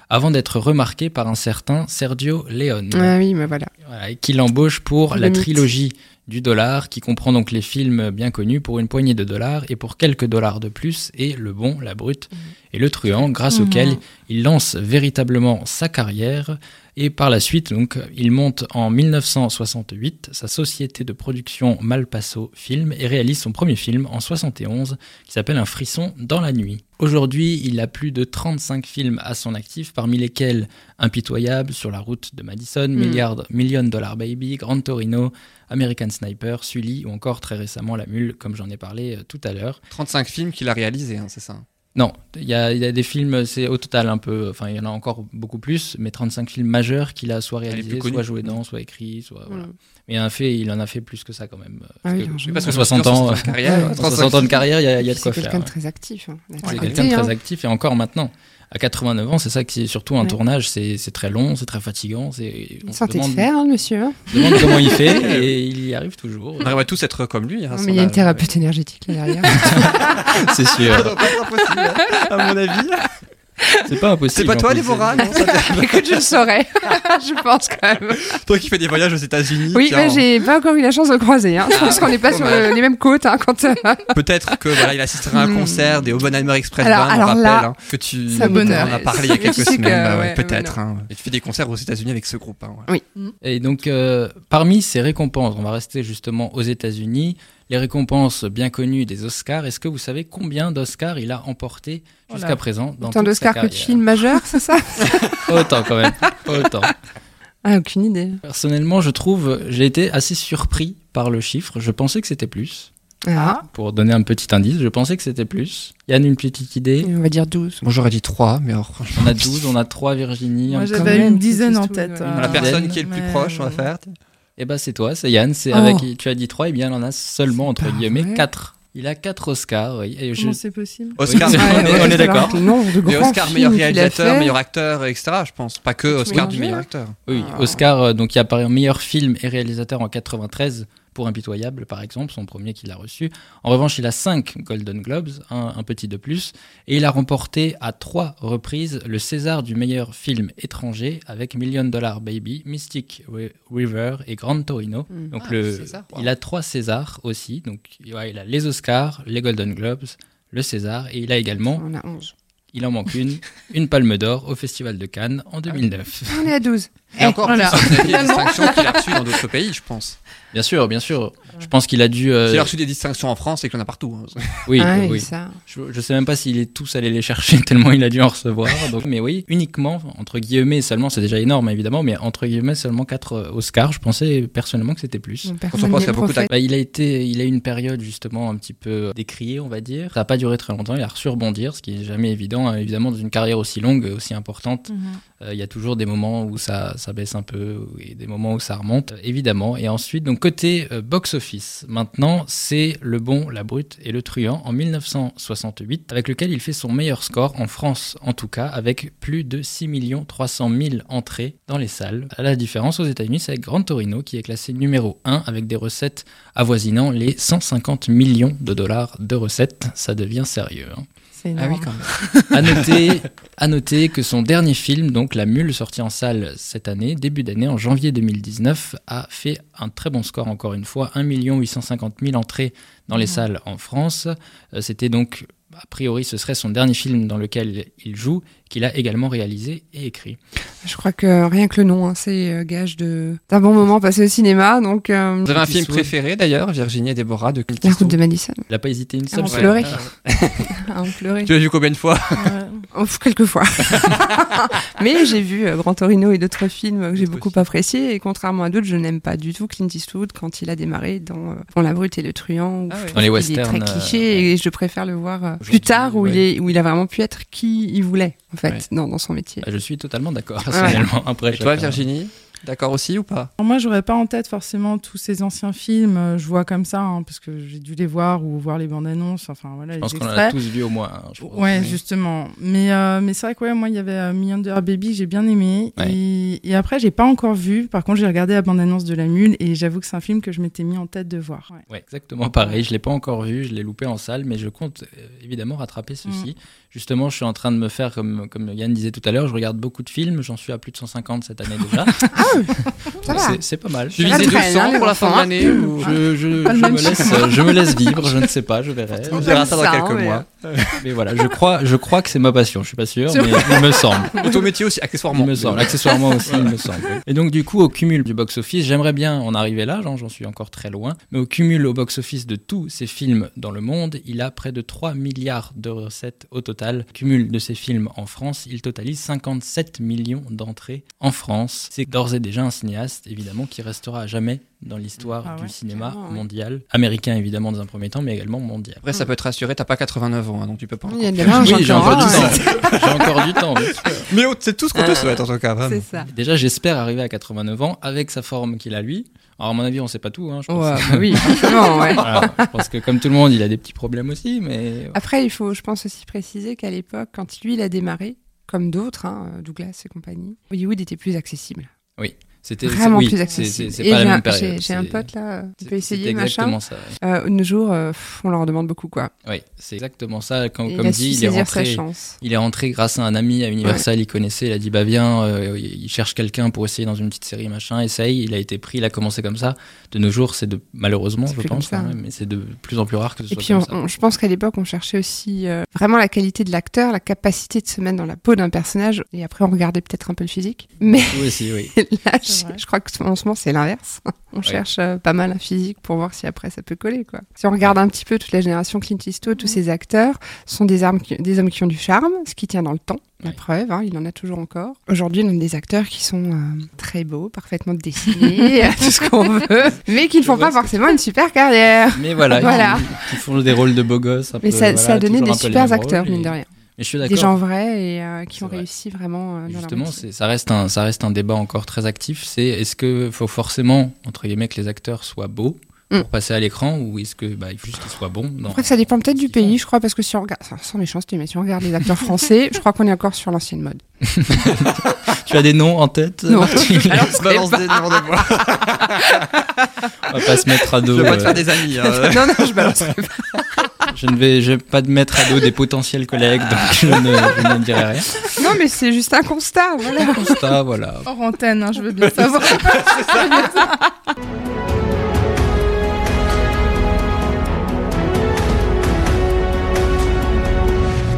avant d'être remarqué par un certain Sergio Leone Ah oui, mais voilà. voilà, et qui l'embauche pour Le la mythe. trilogie du dollar qui comprend donc les films bien connus pour une poignée de dollars et pour quelques dollars de plus et le bon, la brute et le truand grâce Mhm. auquel il lance véritablement sa carrière Et par la suite, donc, il monte en 1968 sa société de production Malpasso Film et réalise son premier film en 71 qui s'appelle Un frisson dans la nuit. Aujourd'hui, il a plus de 35 films à son actif, parmi lesquels Impitoyable, Sur la route de Madison, Milliard, Million Dollar Baby, Grand Torino, American Sniper, Sully ou encore très récemment La Mule, comme j'en ai parlé euh, tout à l'heure. 35 films qu'il a réalisés, hein, c'est ça Non, il y, a, il y a des films, c'est au total un peu, enfin il y en a encore beaucoup plus, mais 35 films majeurs qu'il a soit connus. soit joués dans, soit écrits, soit voilà. Mm. Mais il en a fait, il en a fait plus que ça quand même. Ah oui, que- largement. Parce que 60 sur ans, 60 de carrière, Ouais. 35 60 ans de carrière, il y a, il y a de C'est quoi faire. quelqu'un de ouais. très actif. hein. C'est qualité, quelqu'un de très hein. actif et encore maintenant. À 89 ans, c'est ça qui est surtout un Ouais. tournage, c'est très long, c'est très fatigant. c'est- On Santé de fer, hein, monsieur. hein. demande comment il fait et il y arrive toujours. On arrive à tous être comme lui. hein, Non, mais il y a une thérapeute énergétique là derrière. C'est sûr. pas être impossible, hein, à mon avis. C'est pas impossible. C'est pas toi. Déborah non Ça te- Écoute, je le saurais. je pense quand même. Toi qui fais des voyages aux États-Unis. Oui, mais j'ai pas encore eu la chance de croiser. Hein. Je pense qu'on n'est pas sur euh, les mêmes côtes hein, quand. euh, Peut-être que voilà, il assistera à un Hmm. concert des Oppenheimer Express Alors- Band, on alors rappelle là, hein, que tu ça on bonheur. en a parlé il y a Tu quelques semaines. bah ouais, ouais, Peut-être. hein. Et tu fais des concerts aux États-Unis avec ce groupe. hein, ouais. Et donc, euh, parmi ces récompenses, on va rester justement aux États-Unis, les récompenses bien connues des Oscars. Est-ce que vous savez combien d'Oscars il a emporté jusqu'à Voilà. présent dans Autant toute sa d'Oscars que de films majeurs, c'est ça Autant quand même. Autant. Ah, aucune idée. Personnellement, je trouve, j'ai été assez surpris par le chiffre. Je pensais que c'était plus. Ah, Pour donner un petit indice, je pensais que c'était plus. Yann, une petite idée? On va dire 12. Moi j'aurais dit 3, mais alors. On a 12, on a 3 Virginie. Moi, j'avais une dizaine en tête. ouais. euh, La personne qui est le plus mais- proche, on va faire. Eh ben c'est toi, c'est Yann, c'est Oh. avec qui tu as dit 3, et bien il en a seulement entre guillemets vrai. 4. Il a 4 Oscars, oui. Et je- Comment c'est possible Oscar, Oui, on est- ouais, on est d'accord. Oscar meilleur a réalisateur, meilleur acteur, etc. Je pense. Pas que Oscar Oui. du meilleur acteur. Oui, Ah. Oscar, euh, donc il a par exemple meilleur film et réalisateur en 93 pour Impitoyable, par exemple, son premier qu'il a reçu. En revanche, il a 5 Golden Globes, un, un petit de plus, et il a remporté à trois reprises le César du meilleur film étranger avec Million Dollar Baby, Mystic Ri- River et Grand Torino. Mm. Donc Ah, le, César, wow. il a trois Césars aussi, donc ouais, il a les Oscars, les Golden Globes, le César, et il a également, On a 11. il en manque une, une Palme d'Or au Festival de Cannes en 2009. On est à 12. Et encore voilà. plus, il y a des distinctions qu'il a reçues dans d'autres pays, je pense. Bien sûr, bien sûr. Je pense qu'il a dû. euh, S'il a reçu des distinctions en France, c'est qu'il y en a partout. hein. Oui, Ah oui, oui. ça. Je, je sais même pas s'il est tous allé les chercher tellement il a dû en recevoir. Donc, mais oui, uniquement entre guillemets seulement, c'est déjà énorme évidemment, mais entre guillemets seulement 4 Oscars. Je pensais personnellement que c'était plus. Quand on pense qu'il y a beaucoup. Bah, il a été, il a eu une période justement un petit peu décriée, on va dire. Ça n'a pas duré très longtemps. Il a reçu rebondir, ce qui est jamais évident. hein. Évidemment, dans une carrière aussi longue, aussi importante, Mhm. euh, il y a toujours des moments où ça, ça baisse un peu et des moments où ça remonte, euh, évidemment. Et ensuite, donc côté euh, box-office, maintenant, c'est Le Bon, la Brute et le Truand en 1968, avec lequel il fait son meilleur score, en France en tout cas, avec plus de 6 300 000 entrées dans les salles. À la différence aux États-Unis, c'est Grand Torino qui est classé numéro 1 avec des recettes avoisinant les 150 millions de dollars de recettes. Ça devient sérieux. hein. C'est Ah énorme. oui, quand même. À noter, à noter que son dernier film, donc La Mule, sorti en salle cette année, début d'année, en janvier 2019, a fait un très bon score encore une fois, 1 850 000 entrées dans les salles en France. Euh, C'était donc, a priori, ce serait son dernier film dans lequel il joue, qu'il a également réalisé et écrit. Je crois que rien que le nom, hein, c'est euh, gage de d'un bon moment passé au cinéma. Donc, euh, Vous avez un film préféré d'ailleurs, Virginie et Déborah de Clint La route de Madison. Il n'a pas hésité une Ah, seule on fois. pleurait. Ah, Ah, on pleurait. Tu l'as vu combien de fois Ouais. Oh, quelques fois. Mais j'ai vu euh, Grand Torino et d'autres films que j'ai beaucoup appréciés. Et contrairement à d'autres, je n'aime pas du tout Clint Eastwood quand il a démarré dans, euh, dans La Brute et le Truand. Ah ouais. Dans les westerns, est très euh, cliché et je préfère le voir euh, plus tard où, il est, où il a vraiment pu être qui il voulait, en fait, Ouais. dans, dans son métier. Je suis totalement d'accord, personnellement. Après, Et toi, Virginie? D'accord aussi ou pas? Alors Moi, j'aurais pas en tête forcément tous ces anciens films. euh, Je vois comme ça, hein, parce que j'ai dû les voir ou voir les bandes annonces. Enfin voilà, Je pense qu'on en a tous vu au moins. hein, je pense. Ouais, Oui. justement. Mais, euh, mais c'est vrai que ouais, moi, il y avait euh, Million Dollar Baby, j'ai bien aimé. Ouais. Et, et après, j'ai pas encore vu. Par contre, j'ai regardé la bande-annonce de La Mule et j'avoue que c'est un film que je m'étais mis en tête de voir. Ouais. Ouais, exactement pareil. Je l'ai pas encore vu, je l'ai loupé en salle, mais je compte euh, évidemment rattraper ceci. Justement, je suis en train de me faire, comme, comme Yann disait tout à l'heure, je regarde beaucoup de films, j'en suis à plus de 150 cette année déjà. C'est- pas mal. Tu Ça visais traîne, 200 hein, les pour la fin de l'année ou... Je, je, je me laisse, je me laisse vivre, je ne sais pas, je verrai. On verra ça dans quelques mois. Mais voilà, je crois, je crois que c'est ma passion, je suis pas sûr, mais il me semble. Et ton métier aussi, accessoirement. Il me semble, accessoirement aussi, il me semble. Et donc, du coup, au cumul du box-office, j'aimerais bien en arriver là, j'en j'en suis encore très loin, mais au cumul au box-office de tous ces films dans le monde, il a près de 3 milliards de recettes au total. Cumul de ces films en France, il totalise 57 millions d'entrées en France. C'est d'ores et déjà un cinéaste, évidemment, qui restera à jamais dans l'histoire Ah du ouais, cinéma ouais. mondial, américain évidemment dans un premier temps, mais également mondial. Après, ça peut te rassurer, t'as pas 89 ans, hein, donc tu peux pas. Il y a Oui, j'ai encore du hein. temps. J'ai encore du temps. Mais c'est tout ce qu'on te souhaite en tout cas, vraiment. Ça. Déjà, j'espère arriver à 89 ans avec sa forme qu'il a lui. Alors, à mon avis, on sait pas tout. Hein, je pense. Ouais, bah oui, forcément, ouais. Voilà, je pense que comme tout le monde, il a des petits problèmes aussi, mais Après, il faut, je pense aussi préciser qu'à l'époque, quand lui, il a démarré, comme d'autres, hein, Douglas et compagnie, Hollywood était plus accessible. Oui c'était Vraiment oui, plus accessible. C'est pas la j'ai un- même période. J'ai j'ai un c'est- pote là, tu c'est- peux essayer, machin. exactement ça. ouais. Euh, de nos jours, euh, on leur demande beaucoup, quoi. Oui, c'est exactement ça. Comme, il dit, il est rentré. Il est rentré grâce à un ami à Universal, il connaissait, il a dit bah viens, euh, il cherche quelqu'un pour essayer dans une petite série machin, essaye, il a été pris, il a commencé comme ça. De nos jours, c'est de malheureusement, je pense, hein. mais c'est de plus en plus rare que ce Et soit puis, on- ça. on- je pense qu'à l'époque, on cherchait aussi euh, vraiment la qualité de l'acteur, la capacité de se mettre dans la peau d'un personnage. Et après, on regardait peut-être un peu le physique. Mais Oui, aussi, oui. là, je, crois que en ce moment, c'est l'inverse. On cherche euh, pas mal un physique pour voir si après ça peut coller. Quoi. Si on regarde un petit peu toute la génération Clint Eastwood, tous ces acteurs sont des, armes qui- des hommes qui ont du charme, ce qui tient dans le temps. La preuve, hein, il en a toujours encore. Aujourd'hui, on a des acteurs qui sont euh, très beaux, parfaitement dessinés, tout ce qu'on veut, mais qui ne font pas forcément une super carrière. Mais voilà, Voilà. Ils, ils font des rôles de beaux gosses. un Mais peu, ça, voilà, ça a donné des super acteurs, mine de rien. Mais je suis Des gens vrais et euh, qui ont vrai. réussi vraiment euh, dans leur Justement, ça reste un, ça reste un débat encore très actif. C'est est-ce que faut forcément entre guillemets que les acteurs soient beaux Mm. pour passer à l'écran ou est-ce que bah, il faut juste qu'ils soient bons dans- Après, ça dépend peut-être du pays, je crois, parce que si on regarde, sans- sans méchanceté, mais si on regarde les acteurs français, je crois qu'on est encore sur l'ancienne mode. Tu as des noms en tête Non. Alors, On balance des noms de moi. On va pas se mettre à Je dos. veux pas te euh, faire des amis. hein. non, non, je balancerai je ne vais, je vais pas te mettre à dos des potentiels collègues, donc je ne, je ne dirai rien. Non, mais c'est juste un constat, voilà. Constat, voilà. Hors antenne, hein, je veux bien savoir.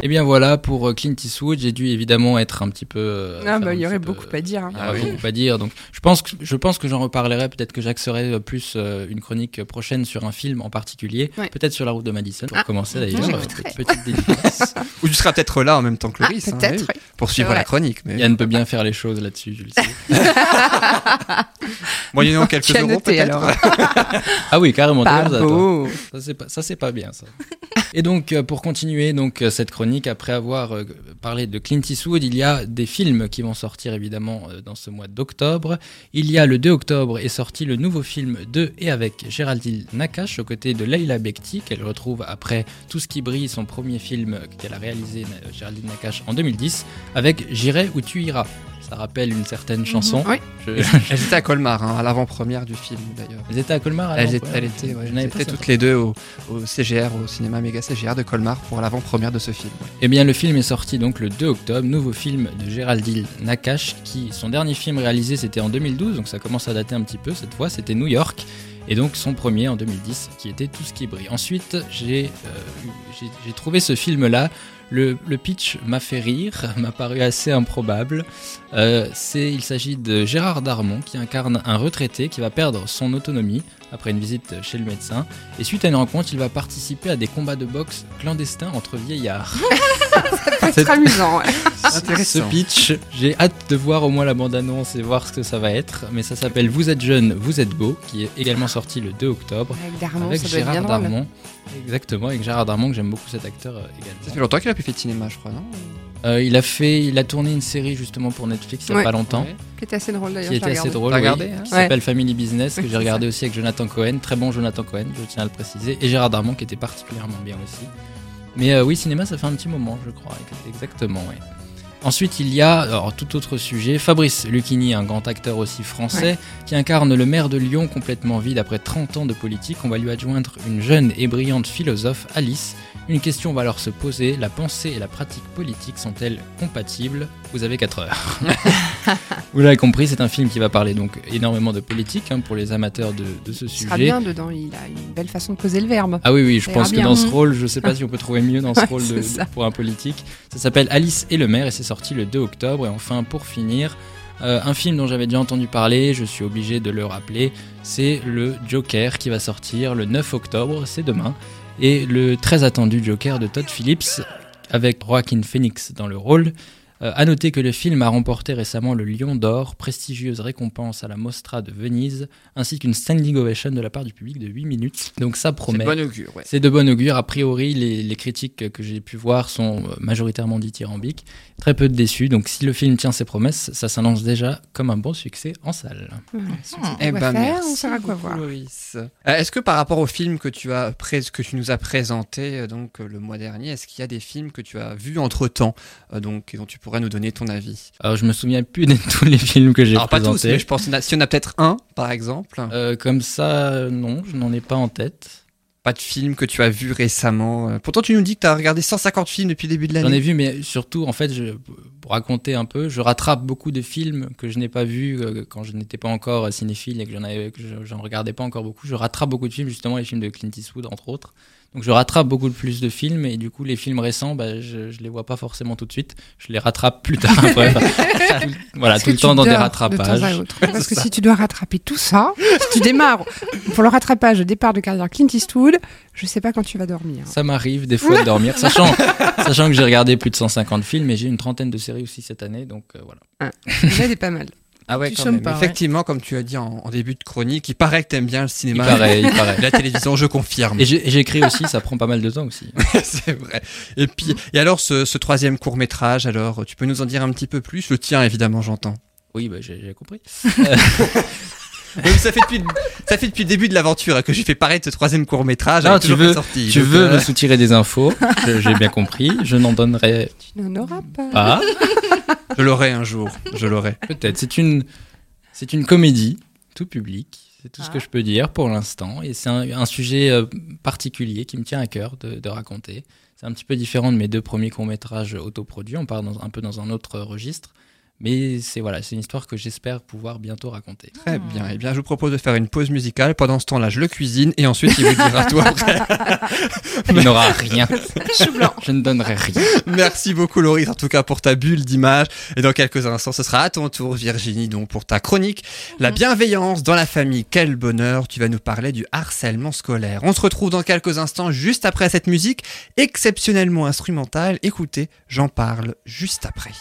Et bien voilà pour euh, Clint Eastwood, j'ai dû évidemment être un petit peu. euh, Ah, bah, il y aurait beaucoup à dire. hein. Il y aurait beaucoup à dire. Donc, je pense que je pense que j'en reparlerai. Peut-être que j'axerai euh, plus une chronique prochaine sur un film en particulier. Ouais. Peut-être sur la route de Madison. Pour Ah. commencer d'ailleurs. Petite dédicace. Ou tu seras peut-être là en même temps que Ah, Loris. hein, peut-être, oui, oui. Pour suivre la chronique. Mais Yann peut bien faire les choses là-dessus, je le sais. moyennant quelques Tu as euros peut-être. alors. Ah oui, carrément. Pas ça, toi. beau. Ça c'est pas, ça c'est pas bien ça. Et donc pour continuer donc cette chronique après avoir euh, parlé de Clint Eastwood, il y a des films qui vont sortir évidemment euh, dans ce mois d'octobre. Il y a le 2 octobre est sorti le nouveau film de et avec Géraldine Nakache aux côtés de Leila Bekti qu'elle retrouve après Tout ce qui brille, son premier film qu'elle a réalisé euh, Géraldine Nakache en 2010 avec J'irai où tu iras. Ça rappelle une certaine chanson. Oui. Je- Elles étaient à Colmar, hein, à l'avant-première du film d'ailleurs. Elles étaient à Colmar. Elles étaient, elles étaient, ouais, elles étaient toutes les deux au, au CGR, au cinéma méga CGR de Colmar pour l'avant-première de ce film. ouais. Eh bien, le film est sorti donc le 2 octobre, nouveau film de Géraldine Nakache, qui son dernier film réalisé c'était en 2012, donc ça commence à dater un petit peu cette fois, c'était New York, et donc son premier en 2010 qui était Tout ce qui brille. Ensuite, j'ai euh, trouvé ce film-là. Le, le pitch m'a fait rire, m'a paru assez improbable. Euh, c'est, il s'agit de Gérard Darmon qui incarne un retraité qui va perdre son autonomie après une visite chez le médecin. Et suite à une rencontre, il va participer à des combats de boxe clandestins entre vieillards. C'est très amusant. ouais. Ce pitch, j'ai hâte de voir au moins la bande-annonce et voir ce que ça va être. Mais ça s'appelle Vous êtes jeune, vous êtes beau, qui est également sorti le 2 octobre. Avec Darmon, avec ça doit être bien Gérard drôle. Exactement, avec Gérard Darmon, que j'aime beaucoup cet acteur euh, Ça fait également. longtemps qu'il a plus fait de cinéma, je crois, non Euh, il, a fait, il a tourné une série justement pour Netflix il n'y a Ouais. pas longtemps. Ouais. Qui était assez drôle d'ailleurs. Qui je l'ai était assez regardé. drôle. Oui, regardé, hein qui Ouais. s'appelle Family Business, que j'ai regardé aussi avec Jonathan Cohen. Très bon Jonathan Cohen, je tiens à le préciser. Et Gérard Darmon, qui était particulièrement bien aussi. Mais euh, oui, cinéma, ça fait un petit moment, je crois. Exactement, oui. Ensuite, il y a, alors tout autre sujet, Fabrice Lucchini, un grand acteur aussi français, qui incarne le maire de Lyon complètement vide après 30 ans de politique. On va lui adjoindre une jeune et brillante philosophe, Alice. Une question va alors se poser, la pensée et la pratique politique sont-elles compatibles? Vous avez 4 heures. vous l'avez compris, c'est un film qui va parler donc énormément de politique hein, pour les amateurs de, de ce Il sujet. sera bien dedans, il a une belle façon de poser le verbe. Ah oui, oui, je pense que bien. dans ce rôle, je sais pas si on peut trouver mieux dans ce Ouais, rôle de, pour un politique. Ça s'appelle Alice et le maire et c'est sorti le 2 octobre. Et enfin, pour finir, euh, un film dont j'avais déjà entendu parler, je suis obligé de le rappeler, c'est le Joker qui va sortir le 9 octobre, c'est demain. Et le très attendu Joker de Todd Phillips avec Joaquin Phoenix dans le rôle. Euh, à noter que le film a remporté récemment le Lion d'Or, prestigieuse récompense à la Mostra de Venise, ainsi qu'une standing ovation de la part du public de 8 minutes. Donc ça C'est promet. bon augure, ouais. C'est de bon augure. A priori, les, les critiques que j'ai pu voir sont euh, majoritairement dithyrambiques. Très peu de déçus. Donc, si le film tient ses promesses, ça s'annonce déjà comme un bon succès en salle. Sait Eh quoi ben, faire, merci on saura quoi voir. Euh, est-ce que par rapport au film que tu as pré- que tu nous as présenté euh, donc euh, le mois dernier, est-ce qu'il y a des films que tu as vus entre temps, donc et dont tu pourrais nous donner ton avis Alors, je me souviens plus de tous les films que j'ai Alors pas tous, présentés. mais je pense qu'il y en a- si on a peut-être un, par exemple, Euh, comme ça, non, je n'en ai pas en tête. pas de film que tu as vu récemment. euh. Pourtant, tu nous dis que tu as regardé 150 films depuis le début de J'en ai l'année. vu, mais surtout, en fait, je, pour raconter un peu, je rattrape beaucoup de films que je n'ai pas vus euh, quand je n'étais pas encore cinéphile et que j'en regardais pas encore beaucoup. Je rattrape beaucoup de films, justement les films de Clint Eastwood entre autres. Donc je rattrape beaucoup de plus de films et du coup les films récents, bah, je, je les vois pas forcément tout de suite. Je les rattrape plus tard. après. Voilà, tout le temps dans des De rattrapages. temps à. Parce que si tu dois rattraper tout ça, si tu démarres pour le rattrapage au départ de carrière Clint Eastwood, je sais pas quand tu vas dormir. Ça m'arrive des fois de dormir, sachant, sachant que j'ai regardé plus de 150 films et j'ai une trentaine de séries aussi cette année, donc euh, voilà. Déjà, c'est pas mal. Ah ouais, quand même. pas, ouais. Effectivement, comme tu as dit en, en début de chronique, il paraît que t'aimes bien le Il cinéma. paraît, il paraît. Et la télévision, je confirme. Et j'écris aussi, ça prend pas mal de temps aussi. c'est vrai. Et puis, et alors ce, ce troisième court métrage, alors tu peux nous en dire un petit peu plus? Le tien, évidemment, j'entends. Oui, bah, j'ai compris. Oui, ça fait depuis, ça fait depuis le début de l'aventure hein, que j'ai fait paraître ce troisième court métrage. Non, avec tu veux-. Tu veux euh, me soutirer des infos, j'ai bien compris. Je n'en donnerai Tu n'en auras pas. pas. Je l'aurai un jour. Je l'aurai. Peut-être. C'est une, c'est une comédie, tout public. C'est tout ce Ah. que je peux dire pour l'instant. Et c'est un, un sujet euh, particulier qui me tient à cœur de, de raconter. C'est un petit peu différent de mes deux premiers courts-métrages autoproduits. On part dans- un peu dans un autre registre. Mais c'est voilà, c'est une histoire que j'espère pouvoir bientôt raconter. Très bien. Eh bien, je vous propose de faire une pause musicale. Pendant ce temps-là, je le cuisine et ensuite il vous dira toi. après. Il n'aura rien. Blanc. Je ne donnerai rien. Merci beaucoup, Loris, en tout cas pour ta bulle d'image. Et dans quelques instants, ce sera à ton tour, Virginie, donc pour ta chronique. La bienveillance dans la famille, quel bonheur. Tu vas nous parler du harcèlement scolaire. On se retrouve dans quelques instants, juste après cette musique exceptionnellement instrumentale. Écoutez, j'en parle juste après.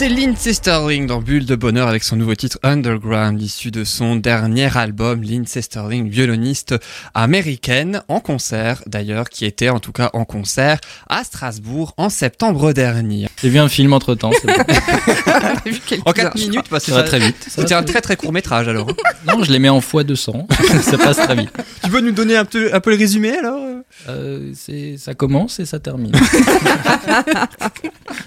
C'était Lindsay Sterling dans Bulle de Bonheur avec son nouveau titre Underground, issu de son dernier album. Lindsay Sterling, violoniste américaine, en concert d'ailleurs, qui était en tout cas en concert à Strasbourg en septembre dernier. J'ai vu un film entre temps. en 4 minutes, parce que ça va très vite. C'était un très très court métrage alors. non, je les mets en x200. ça passe très vite. Tu peux nous donner un peu, un peu le résumé alors? Euh, Ça commence et ça termine.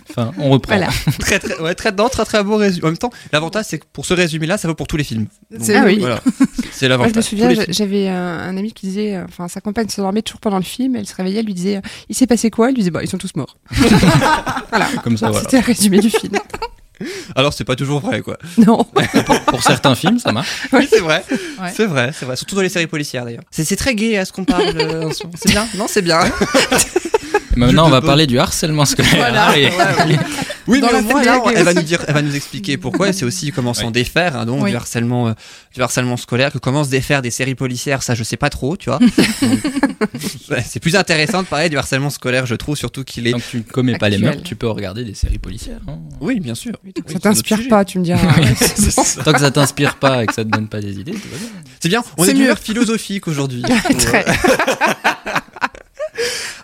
enfin, on reprend. Voilà. très, très, ouais, très, non, très, très beau résumé. En même temps, l'avantage, c'est que pour ce résumé-là, ça vaut pour tous les films. C'est ah oui. Voilà. C'est Moi, l'avantage. je me souviens, j'avais un, un ami qui disait, euh, enfin, sa compagne se dormait toujours pendant le film, elle se réveillait, elle lui disait, euh, il s'est passé quoi? Elle lui disait, bah, ils sont tous morts. voilà. Comme ça, voilà. C'était un résumé du film. Alors, c'est pas toujours vrai, quoi. Non. pour, pour, certains films, ça marche. Oui, c'est vrai. Ouais. C'est vrai, c'est vrai. Surtout dans les séries policières, d'ailleurs. C'est très gay à ce qu'on parle. Euh, c'est bien? Non, c'est bien. Maintenant, on va parler du harcèlement scolaire. Voilà. Et... Ouais, oui, Dans mais au moins, là, elle va nous dire, elle va nous expliquer pourquoi. C'est aussi comment s'en défaire, hein, donc oui. du harcèlement, euh, du harcèlement scolaire, que comment se défaire des séries policières, ça, je sais pas trop, tu vois. c'est plus intéressant de parler du harcèlement scolaire, je trouve, surtout qu'il est. Tu ne commets pas les meurtres, tu peux regarder des séries policières. Hein. Oui, bien sûr. Oui, ça t'inspire pas, tu me diras. Tant que ça t'inspire pas et que ça te donne pas des idées, c'est bien. On est, est mieux philosophique aujourd'hui. Très.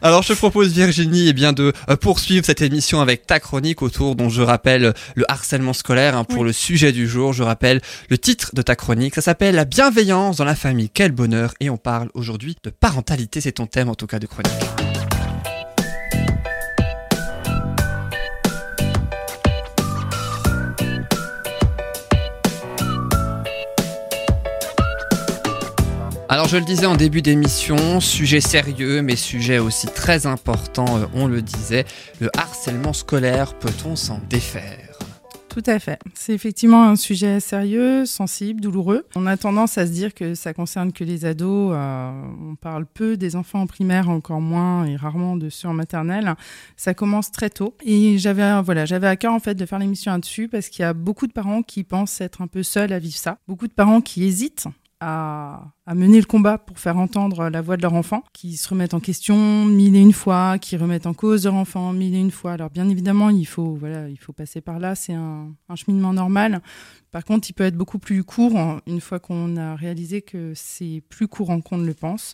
Alors je propose Virginie eh bien de poursuivre cette émission avec ta chronique autour dont je rappelle le harcèlement scolaire hein, pour oui. le sujet du jour. Je rappelle le titre de ta chronique. Ça s'appelle La bienveillance dans la famille. Quel bonheur Et on parle aujourd'hui de parentalité. C'est ton thème en tout cas de chronique. Alors je le disais en début d'émission, sujet sérieux mais sujet aussi très important, on le disait, le harcèlement scolaire, peut-on s'en défaire? Tout à fait. C'est effectivement un sujet sérieux, sensible, douloureux. On a tendance à se dire que ça concerne que les ados. Euh, on parle peu des enfants en primaire, encore moins et rarement de ceux en maternelle. Ça commence très tôt. Et j'avais voilà, j'avais à cœur en fait de faire l'émission là-dessus parce qu'il y a beaucoup de parents qui pensent être un peu seuls à vivre ça. Beaucoup de parents qui hésitent à, mener le combat pour faire entendre la voix de leur enfant, qui se remettent en question mille et une fois, qui remettent en cause leur enfant mille et une fois. Alors bien évidemment, il faut voilà, il faut passer par là, c'est un, cheminement normal. Par contre, il peut être beaucoup plus court une fois qu'on a réalisé que c'est plus courant qu'on ne le pense.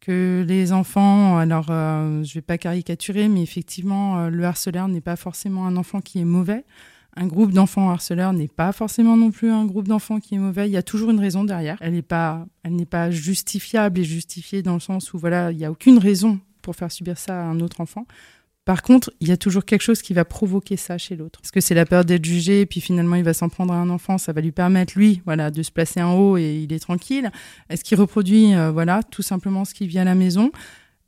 Que les enfants, alors euh, je vais pas caricaturer, mais effectivement, euh, le harceleur n'est pas forcément un enfant qui est mauvais un groupe d'enfants harceleurs n'est pas forcément non plus un groupe d'enfants qui est mauvais. Il y a toujours une raison derrière. Elle n'est pas, elle n'est pas justifiable et justifiée dans le sens où voilà, il n'y a aucune raison pour faire subir ça à un autre enfant. Par contre, il y a toujours quelque chose qui va provoquer ça chez l'autre. Parce que c'est la peur d'être jugé, et puis finalement il va s'en prendre à un enfant, ça va lui permettre, lui, voilà, de se placer en haut et il est tranquille. Est-ce qu'il reproduit, euh, voilà, tout simplement ce qui vit à la maison?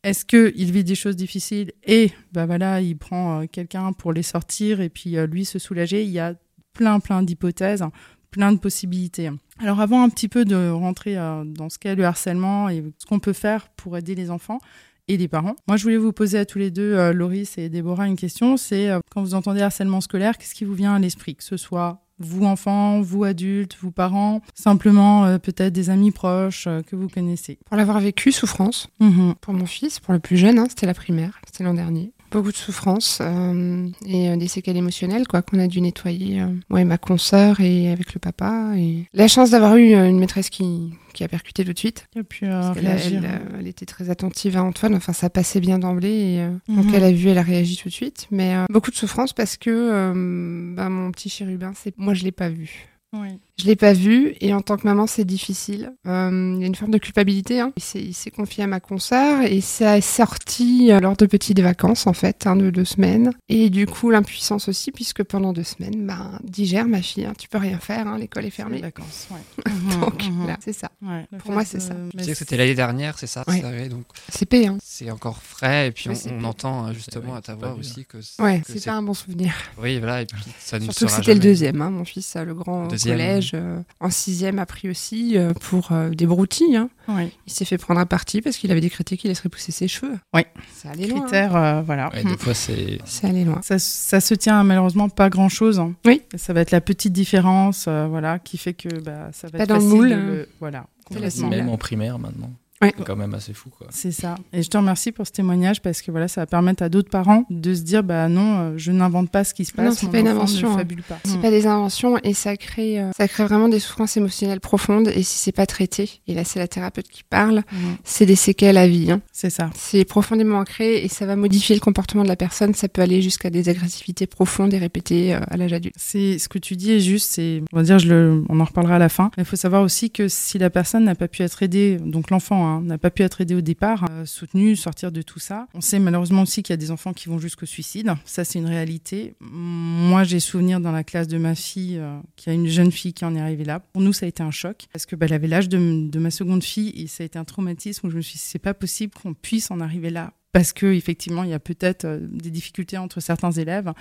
Est-ce qu'il vit des choses difficiles et bah voilà, il prend euh, quelqu'un pour les sortir et puis euh, lui se soulager Il y a plein, plein d'hypothèses, plein de possibilités. Alors avant un petit peu de rentrer euh, dans ce qu'est le harcèlement et ce qu'on peut faire pour aider les enfants et les parents, moi je voulais vous poser à tous les deux, Loris et Déborah, une question. C'est quand vous entendez harcèlement scolaire, qu'est-ce qui vous vient à l'esprit? Que ce soit vous enfants, vous adultes, vous parents, simplement euh, peut-être des amis proches euh, que vous connaissez. Pour l'avoir vécu, souffrance. Mmh. Pour mon fils, pour le plus jeune, hein, c'était la primaire, c'était l'an dernier. Beaucoup de souffrance euh, et euh, des séquelles émotionnelles quoi qu'on a dû nettoyer, euh, moi et ma consoeur et avec le papa. Et la chance d'avoir eu une maîtresse qui qui a percuté tout de suite. Et puis elle, elle, elle, était très attentive à Antoine. Enfin, ça passait bien d'emblée. Et, mmh. Donc, elle a vu, elle a réagi tout de suite. Mais beaucoup de souffrance parce que bah, mon petit chérubin, c'est moi, je l'ai pas vu. Oui. Je l'ai pas vu et en tant que maman c'est difficile. Euh, il y a une forme de culpabilité. Hein. Il s'est confié à ma consoeur et ça est sorti lors de petites vacances en fait, hein, de deux semaines. Et du coup l'impuissance aussi puisque pendant deux semaines, ben digère ma fille, hein, tu peux rien faire, hein, l'école est fermée. Les vacances, ouais. donc mmh, là c'est ça. Ouais, Pour moi c'est ça. Tu sais que c'était l'année dernière, c'est ça. Ouais. donc c'est payé. Hein. C'est encore frais et puis on, entend justement à ta voix aussi que. Ouais, c'est pas un bon souvenir. Oui voilà et puis ça ne Surtout que c'était le deuxième, hein, mon fils, euh, le grand collège, euh, en sixième a pris aussi euh, pour euh, des broutilles. Hein. Oui. Il s'est fait prendre à partie parce qu'il avait décrété qu'il laisserait pousser ses cheveux. Oui. Ça allait loin. hein. Euh, voilà. Ouais, des fois, c'est. Ça allait loin. Ça, ça se tient à malheureusement pas grand chose. Oui. Ça va être la petite différence, euh, voilà, qui fait que bah, ça va Pas être dans le facile moule, de hein. le- Voilà. C'est la complètement. cible. Même en primaire maintenant. Ouais. C'est quand même assez fou, quoi. C'est ça. Et je te remercie pour ce témoignage parce que voilà, ça va permettre à d'autres parents de se dire bah non, euh, je n'invente pas ce qui se passe. Non, c'est mon pas une invention, hein. pas. C'est Mm. pas des inventions et ça crée, euh, ça crée vraiment des souffrances émotionnelles profondes. Et si c'est pas traité, et là c'est la thérapeute qui parle, c'est des séquelles à vie. hein. C'est ça. C'est profondément ancré et ça va modifier le comportement de la personne. Ça peut aller jusqu'à des agressivités profondes et répétées euh, à l'âge adulte. C'est ce que tu dis est juste. C'est, on va dire, je le, on en reparlera à la fin. Il faut savoir aussi que si la personne n'a pas pu être aidée, donc l'enfant hein, n'a pas pu être aidé au départ, euh, soutenu, sortir de tout ça. On sait malheureusement aussi qu'il y a des enfants qui vont jusqu'au suicide. Ça, c'est une réalité. Moi, j'ai souvenir dans la classe de ma fille euh, qu'il y a une jeune fille qui en est arrivée là. Pour nous, ça a été un choc parce que bah, elle avait l'âge de, ma seconde fille et ça a été un traumatisme où je me suis dit c'est pas possible qu'on puisse en arriver là parce que effectivement il y a peut-être euh, des difficultés entre certains élèves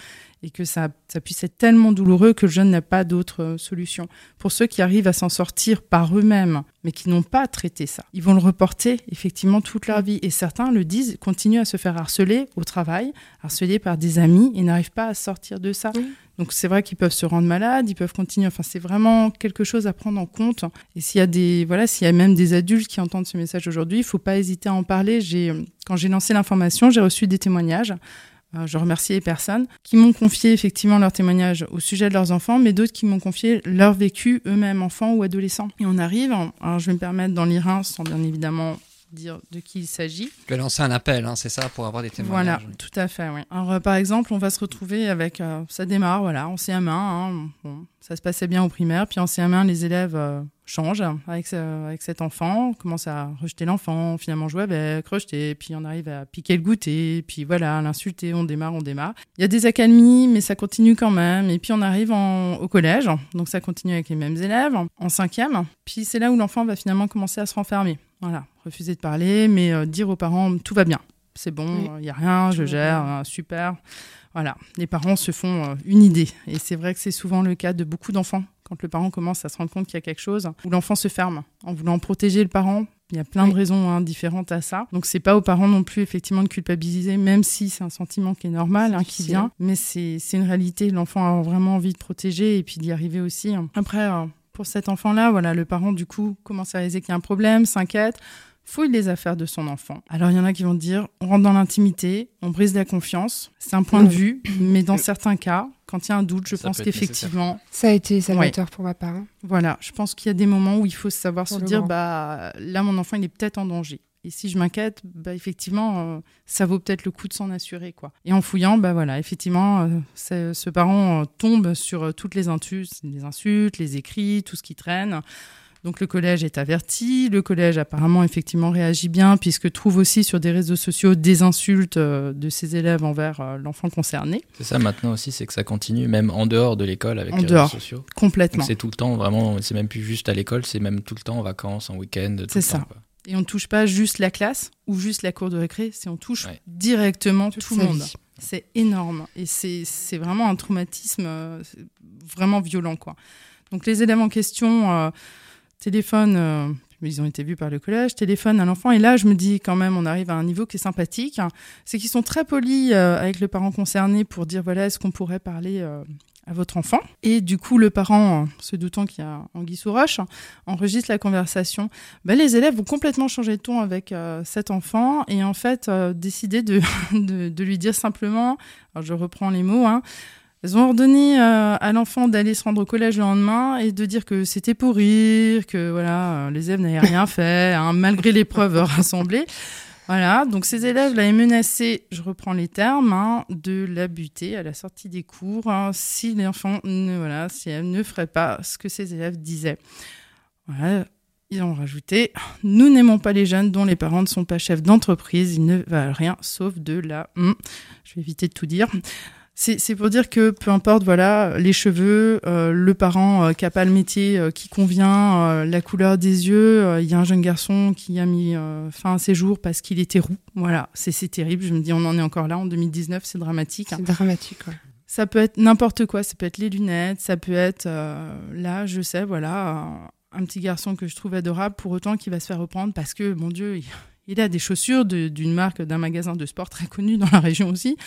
et que ça, ça puisse être tellement douloureux que le jeune n'a pas d'autre solution. Pour ceux qui arrivent à s'en sortir par eux-mêmes, mais qui n'ont pas traité ça, ils vont le reporter effectivement toute leur vie. Et certains le disent, continuent à se faire harceler au travail, harceler par des amis et n'arrivent pas à sortir de ça. Oui. Donc c'est vrai qu'ils peuvent se rendre malades, ils peuvent continuer. Enfin, c'est vraiment quelque chose à prendre en compte. Et s'il y a des, voilà, s'il y a même des adultes qui entendent ce message aujourd'hui, il faut pas hésiter à en parler. J'ai, quand j'ai lancé l'information, j'ai reçu des témoignages. Euh, je remercie les personnes qui m'ont confié effectivement leurs témoignages au sujet de leurs enfants, mais d'autres qui m'ont confié leur vécu eux-mêmes, enfants ou adolescents. Et on arrive, alors je vais me permettre d'en lire un sans bien évidemment dire de qui il s'agit. Tu as lancé un appel, hein, c'est ça, pour avoir des témoignages. Voilà, tout à fait, oui. Alors, euh, par exemple, on va se retrouver avec. euh, ça démarre, voilà, en CM1. hein, bon, ça se passait bien au primaire. Puis en CM1, les élèves euh, changent avec, ce- avec cet enfant. On commence à rejeter l'enfant, finalement jouer avec, rejeter. Puis on arrive à piquer le goûter. Puis voilà, l'insulter. On démarre, on démarre. Il y a des accalmies, mais ça continue quand même. Et puis on arrive en- au collège. Donc ça continue avec les mêmes élèves. En cinquième. Puis c'est là où l'enfant va finalement commencer à se renfermer. Voilà, refuser de parler, mais euh, dire aux parents tout va bien. C'est bon, il Oui. n'y a rien, je gère, euh, super. Voilà, les parents se font euh, une idée. Et c'est vrai que c'est souvent le cas de beaucoup d'enfants. Quand le parent commence à se rendre compte qu'il y a quelque chose, où l'enfant se ferme en voulant protéger le parent. Il y a plein de raisons hein, différentes à ça. Donc c'est pas aux parents non plus effectivement de culpabiliser, même si c'est un sentiment qui est normal, hein, qui vient. Mais c'est une réalité. L'enfant a vraiment envie de protéger et puis d'y arriver aussi. Après, euh, pour cet enfant-là, voilà, le parent du coup commence à réaliser qu'il y a un problème, s'inquiète fouille les affaires de son enfant. Alors il y en a qui vont dire on rentre dans l'intimité, on brise la confiance. C'est un point de vue, mais dans certains cas, quand il y a un doute, je Ça pense qu'effectivement, Ça a été salvateur pour ma part. hein. voilà, je pense qu'il y a des moments où il faut savoir Pour se dire grand. bah là mon enfant il est peut-être en danger. Et si je m'inquiète, bah effectivement, euh, ça vaut peut-être le coup de s'en assurer quoi. Et en fouillant, bah voilà, effectivement, euh, ce parent euh, tombe sur euh, toutes les les insultes, les écrits, tout ce qui traîne. Donc le collège est averti, le collège apparemment effectivement réagit bien puisque trouve aussi sur des réseaux sociaux des insultes euh, de ses élèves envers euh, l'enfant concerné, C'est ça maintenant aussi, c'est que ça continue même en dehors de l'école avec En les dehors. réseaux sociaux. complètement. C'est tout le temps, vraiment, c'est même plus juste à l'école, c'est même tout le temps en vacances, en week-end. tout C'est le ça. temps, quoi. Et on ne touche pas juste la classe ou juste la cour de récré, c'est on touche Ouais. directement tout le monde. vie. C'est énorme et c'est c'est vraiment un traumatisme euh, vraiment violent quoi. Donc les élèves en question téléphonent, euh, ils ont été vus par le collège, téléphonent à l'enfant et là je me dis quand même on arrive à un niveau qui est sympathique, hein. c'est qu'ils sont très polis euh, avec le parent concerné pour dire voilà est-ce qu'on pourrait parler euh, à votre enfant et du coup le parent, se doutant qu'il y a Anguille sous roche, enregistre la conversation. Ben, les élèves vont complètement changer de ton avec cet enfant et en fait décider de, lui dire simplement, je reprends les mots, hein, elles ont ordonné euh, à l'enfant d'aller se rendre au collège le lendemain et de dire que c'était pour rire, que voilà, euh, les élèves n'avaient rien fait, hein, malgré les preuves rassemblées. Voilà, donc ces élèves l'avaient menacé, je reprends les termes, hein, de la buter à la sortie des cours hein, si l'enfant ne, voilà, si elle ne ferait pas ce que ces élèves disaient. Voilà, ils ont rajouté Nous n'aimons pas les jeunes dont les parents ne sont pas chefs d'entreprise, ils ne valent rien sauf de la. Je vais éviter de tout dire. C'est pour dire que peu importe, voilà, les cheveux, euh, le parent euh, qui n'a pas le métier euh, qui convient, euh, la couleur des yeux. Il y a un jeune garçon qui a mis fin à ses jours parce qu'il était roux. Voilà, c'est terrible. Je me dis, on en est encore là en 2019, c'est dramatique. C'est dramatique. ouais. Ça peut être n'importe quoi, ça peut être les lunettes, ça peut être là, je sais, voilà, un, petit garçon que je trouve adorable pour autant qu'il va se faire reprendre parce que, mon Dieu, il, il a des chaussures de- d'une marque, d'un magasin de sport très connu dans la région aussi.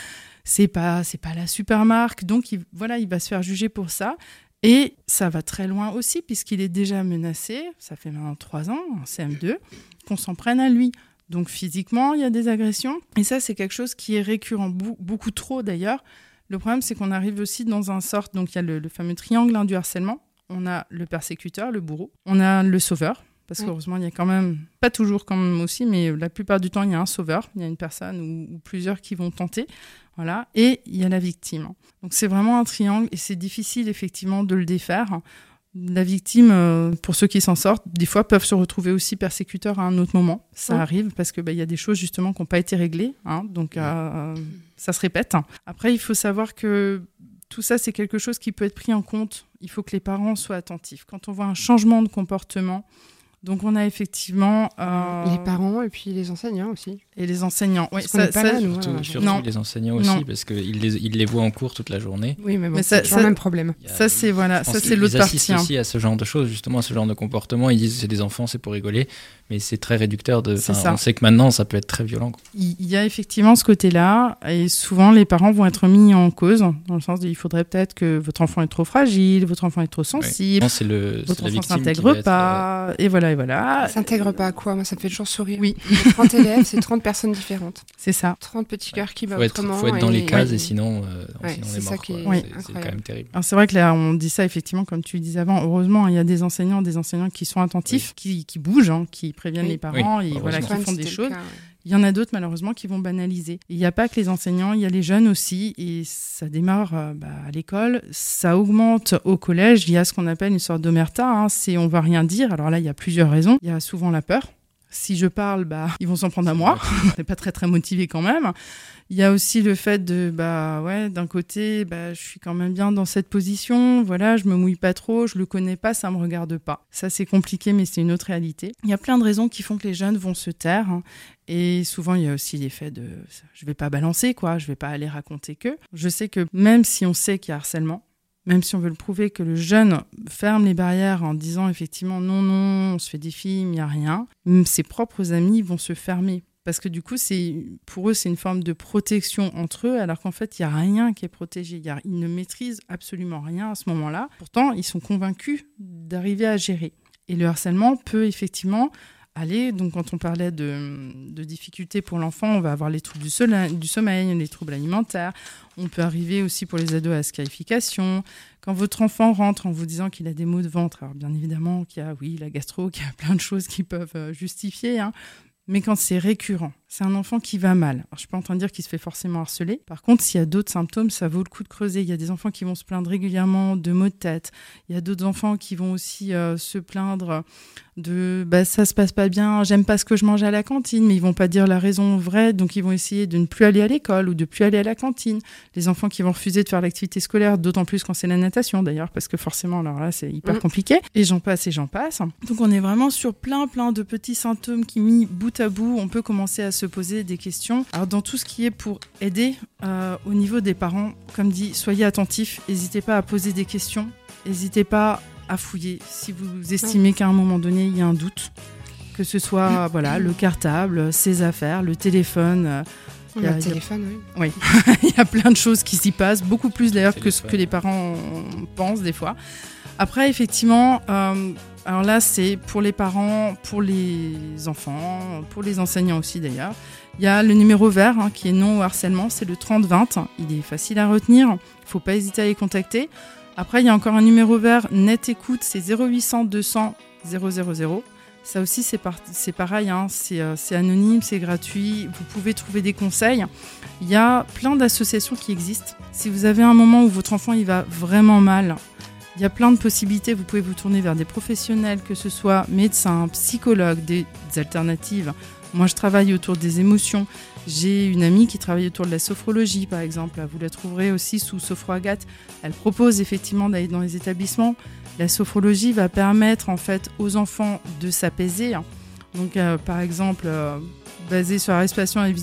C'est pas, c'est pas la super marque, donc il, voilà, il va se faire juger pour ça. Et ça va très loin aussi, puisqu'il est déjà menacé, ça fait maintenant trois ans, en CM2, qu'on s'en prenne à lui. Donc physiquement, il y a des agressions. Et ça, c'est quelque chose qui est récurrent, beaucoup trop d'ailleurs. Le problème, c'est qu'on arrive aussi dans un sort, donc il y a le, fameux triangle du harcèlement. On a le persécuteur, le bourreau. On a le sauveur, parce qu'heureusement, il y a quand même, pas toujours quand même aussi, mais la plupart du temps, il y a un sauveur. Il y a une personne ou, ou plusieurs qui vont tenter. Voilà. Et il y a la victime. Donc c'est vraiment un triangle et c'est difficile effectivement de le défaire. La victime, euh, pour ceux qui s'en sortent, des fois peuvent se retrouver aussi persécuteurs à un autre moment. Ça arrive parce que bah, il y a des choses justement qui n'ont pas été réglées, hein, donc euh, ça se répète. Après, il faut savoir que tout ça, c'est quelque chose qui peut être pris en compte. Il faut que les parents soient attentifs. Quand on voit un changement de comportement, donc on a effectivement euh, les parents et puis les enseignants aussi. Et les enseignants, oui, ça, ça, surtout, surtout les enseignants aussi parce qu'ils les, ils les voient en cours toute la journée. Oui, mais, bon, c'est le même problème. Ça c'est voilà, ça c'est l'autre partie. Ils assistent aussi à ce genre de choses, justement à ce genre de comportement. Ils disent c'est des enfants, c'est pour rigoler, mais c'est très réducteur. De, on sait que maintenant ça peut être très violent. Il y a effectivement ce côté-là et souvent les parents vont être mis en cause dans le sens il faudrait peut-être que votre enfant est trop fragile, votre enfant est trop sensible, c'est le, votre enfant s'intègre pas, euh, et voilà et voilà. S'intègre pas à quoi Moi ça me fait toujours sourire. Oui. 30 élèves, c'est 30 personnes différentes. C'est ça. 30 petits cœurs qui va autrement. Il faut être dans les cases et sinon, euh, sinon on est mort. C'est quand même terrible. C'est vrai que là, on dit ça effectivement, comme tu disais avant. Heureusement, il y a des enseignants, des enseignants qui sont attentifs, qui, qui, bougent, hein, qui préviennent les parents, et voilà, qui font des choses. Il y en a d'autres malheureusement qui vont banaliser. Il n'y a pas que les enseignants, il y a les jeunes aussi, et ça démarre euh, bah, à l'école, ça augmente au collège. Il y a ce qu'on appelle une sorte d'omerta, hein, c'est on va rien dire. Alors là, il y a plusieurs raisons. Il y a souvent la peur si je parle, bah, ils vont s'en prendre à moi. n'est pas très très motivé quand même. Il y a aussi le fait de, bah ouais, d'un côté, bah, je suis quand même bien dans cette position. Voilà, je me mouille pas trop, je le connais pas, ça me regarde pas. Ça c'est compliqué, mais c'est une autre réalité. Il y a plein de raisons qui font que les jeunes vont se taire. Hein. Et souvent, il y a aussi l'effet de, je vais pas balancer quoi, je vais pas aller raconter que. Je sais que même si on sait qu'il y a harcèlement, même si on veut le prouver, que le jeune ferme les barrières en disant effectivement non, non, on se fait des films, il n'y a rien, ses propres amis vont se fermer. Parce que du coup, c'est pour eux, c'est une forme de protection entre eux, alors qu'en fait, il n'y a rien qui est protégé. Y ils ne maîtrisent absolument rien à ce moment-là. Pourtant, ils sont convaincus d'arriver à gérer. Et le harcèlement peut effectivement aller. Donc, quand on parlait de, difficultés pour l'enfant, on va avoir les troubles du, sommeil, les troubles alimentaires. On peut arriver aussi pour les ados à la scarification. Quand votre enfant rentre en vous disant qu'il a des maux de ventre, alors bien évidemment qu'il y a, oui, la gastro, qu'il y a plein de choses qui peuvent euh, justifier, hein, mais quand c'est récurrent, c'est un enfant qui va mal. Alors, je suis pas en train de dire qu'il se fait forcément harceler. Par contre, s'il y a d'autres symptômes, ça vaut le coup de creuser. Il y a des enfants qui vont se plaindre régulièrement de maux de tête. Il y a d'autres enfants qui vont aussi euh, se plaindre de bah, ça se passe pas bien, j'aime pas ce que je mange à la cantine, mais ils vont pas dire la raison vraie, donc ils vont essayer de ne plus aller à l'école ou de plus aller à la cantine. Les enfants qui vont refuser de faire l'activité scolaire, d'autant plus quand c'est la natation d'ailleurs, parce que forcément, alors là, c'est hyper mm. compliqué. Et j'en passe et j'en passe. Donc on est vraiment sur plein, plein de petits symptômes qui, mis bout à bout, on peut commencer à se poser des questions. Alors dans tout ce qui est pour aider euh, au niveau des parents, comme dit, soyez attentifs, n'hésitez pas à poser des questions, n'hésitez pas à fouiller si vous estimez qu'à un moment donné il y a un doute, que ce soit voilà le cartable, ses affaires, le téléphone. Euh, il y a, le téléphone, oui. il y a plein de choses qui s'y passent, beaucoup plus d'ailleurs que ce que les parents pensent des fois. Après, effectivement, euh, alors là, c'est pour les parents, pour les enfants, pour les enseignants aussi d'ailleurs. Il y a le numéro vert hein, qui est non au harcèlement, c'est le 3020. Il est facile à retenir, il ne faut pas hésiter à les contacter. Après, il y a encore un numéro vert, net écoute, c'est 0800 200 000. Ça aussi, c'est pareil, hein. euh, c'est anonyme, c'est gratuit, vous pouvez trouver des conseils. Il y a plein d'associations qui existent. Si vous avez un moment où votre enfant il va vraiment mal, il y a plein de possibilités. Vous pouvez vous tourner vers des professionnels, que ce soit médecins, psychologues, des alternatives. Moi, je travaille autour des émotions. J'ai une amie qui travaille autour de la sophrologie, par exemple. Vous la trouverez aussi sous Sophro Elle propose effectivement d'aller dans les établissements. La sophrologie va permettre en fait aux enfants de s'apaiser. Donc, euh, par exemple, euh, basé sur la respiration et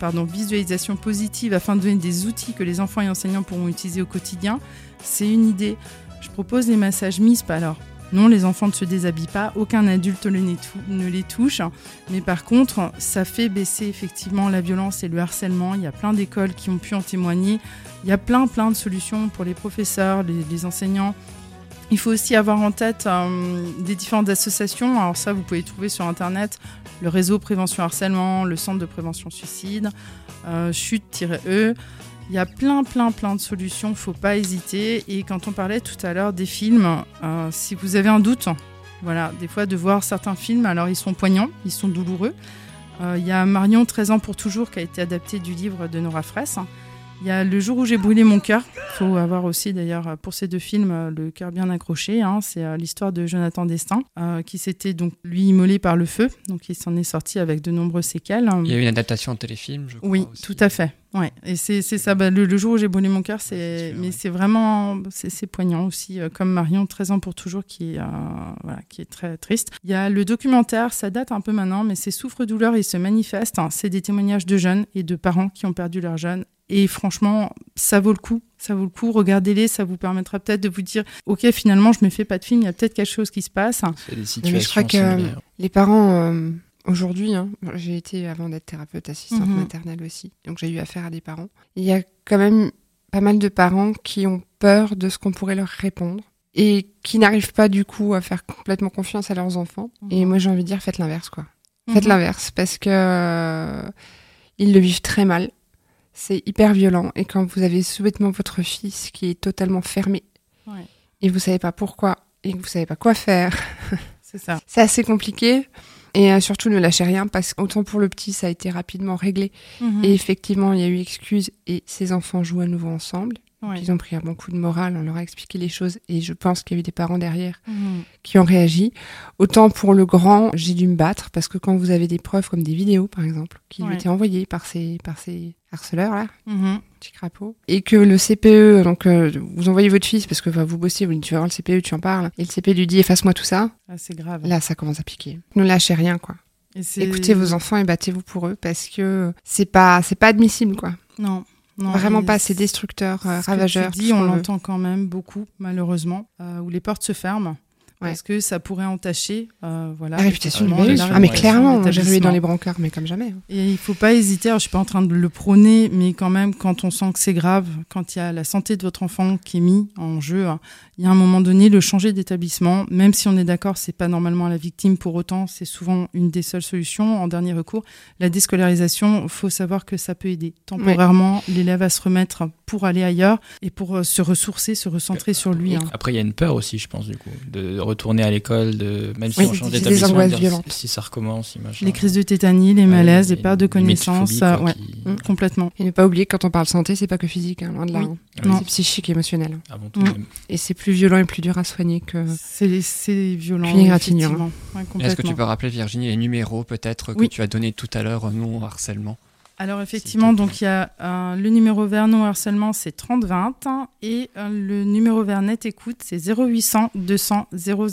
pardon, visualisation positive afin de donner des outils que les enfants et enseignants pourront utiliser au quotidien. C'est une idée. Je propose les massages MISP. Alors, non, les enfants ne se déshabillent pas, aucun adulte ne les touche. Mais par contre, ça fait baisser effectivement la violence et le harcèlement. Il y a plein d'écoles qui ont pu en témoigner. Il y a plein, plein de solutions pour les professeurs, les, enseignants. Il faut aussi avoir en tête euh, des différentes associations. Alors ça, vous pouvez trouver sur Internet le réseau prévention harcèlement, le centre de prévention suicide, euh, chute-e. Il y a plein, plein, plein de solutions. Faut pas hésiter. Et quand on parlait tout à l'heure des films, euh, si vous avez un doute, voilà, des fois de voir certains films, alors ils sont poignants, ils sont douloureux. Euh, Il y a Marion, 13 ans pour toujours, qui a été adapté du livre de Nora Fraisse. Il y a Le jour où j'ai brûlé mon cœur. Il faut avoir aussi, d'ailleurs, pour ces deux films, le cœur bien accroché. hein. C'est euh, l'histoire de Jonathan Destin, euh, qui s'était donc lui immolé par le feu. Donc il s'en est sorti avec de nombreuses séquelles. Il y a eu une adaptation en téléfilm, je crois. Oui, aussi. tout à fait. Ouais. Et c'est ça. bah, le, le jour où j'ai brûlé mon cœur, c'est celui-là, mais ouais. c'est vraiment c'est poignant aussi, euh, comme Marion, 13 ans pour toujours, qui est euh, voilà, qui est très triste. Il y a le documentaire, ça date un peu maintenant, mais c'est souffre-douleur, il se manifeste. hein. C'est des témoignages de jeunes et de parents qui ont perdu leurs jeunes. Et franchement, ça vaut le coup. Ça vaut le coup. Regardez-les, ça vous permettra peut-être de vous dire, ok, finalement, je me fais pas de film, il y a peut-être quelque chose qui se passe. Des Mais situations je crois que les parents, euh, aujourd'hui, hein, j'ai été avant d'être thérapeute assistante Mhm. maternelle aussi, donc j'ai eu affaire à des parents. Il y a quand même pas mal de parents qui ont peur de ce qu'on pourrait leur répondre et qui n'arrivent pas du coup à faire complètement confiance à leurs enfants. Et Mhm. moi j'ai envie de dire faites l'inverse quoi. Faites Mhm. l'inverse parce que euh, ils le vivent très mal. C'est hyper violent et quand vous avez souhaitement votre fils qui est totalement fermé Ouais. et vous savez pas pourquoi et que vous savez pas quoi faire, C'est ça. c'est assez compliqué. Et euh, surtout, ne lâchez rien parce qu'autant pour le petit, ça a été rapidement réglé. Mhm. Et effectivement, il y a eu excuse et ses enfants jouent à nouveau ensemble. Ouais. Ils ont pris un bon coup de morale, on leur a expliqué les choses et je pense qu'il y a eu des parents derrière Mhm. qui ont réagi. Autant pour le grand, j'ai dû me battre parce que quand vous avez des preuves comme des vidéos, par exemple, qui lui étaient envoyées par ces, par ces harceleurs là, Mhm. petit crapaud, et que le CPE, donc euh, vous envoyez votre fils parce que bah, vous bossez, vous dites tu vas voir le CPE, tu en parles, et le CPE lui dit efface-moi tout ça, Ah, c'est grave. là ça commence à piquer. Ne lâchez rien quoi. Et Écoutez vos enfants et battez-vous pour eux parce que c'est pas c'est pas admissible quoi. Non. Non Vraiment pas, c'est destructeur, euh, ce que ravageur. tu dis, on l'entend quand même beaucoup, malheureusement, euh, où les portes se ferment. Ouais. Parce que ça pourrait entacher euh, voilà, La réputation du la Ah mais clairement, de j'ai rué dans les brancards mais comme jamais. hein. Et il faut pas hésiter, alors, je suis pas en train de le prôner, mais quand même, quand on sent que c'est grave, quand il y a la santé de votre enfant qui est mis en jeu, hein, il y a un moment donné, le changer d'établissement, même si on est d'accord, c'est pas normalement la victime, pour autant, c'est souvent une des seules solutions en dernier recours. La déscolarisation, faut savoir que ça peut aider. Temporairement, l'élève à se remettre pour aller ailleurs et pour euh, se ressourcer, se recentrer sur lui. hein. Après, il y a une peur aussi, je pense, du coup, de retourner à l'école, de même si Oui, on change d'établissement, si ça recommence, machin. Les crises de tétanie, les Ouais, malaises, les une pertes de connaissances, phobie, euh, quoi, ouais, qui- Mm. complètement. Et ne pas oublier que quand on parle santé, c'est pas que physique, hein, loin de là. Oui. hein. Oui. C'est psychique et émotionnel. Avant tout, Mm. même. Et c'est plus violent et plus dur à soigner que. C'est c'est violent. Ouais, Est-ce que tu peux rappeler, Virginie, les numéros peut-être que Oui. tu as donné tout à l'heure, non au harcèlement Alors effectivement, donc il y a euh, le numéro vers non harcèlement, c'est 3020 hein, et euh, le numéro vers net écoute, c'est 0800 200 000.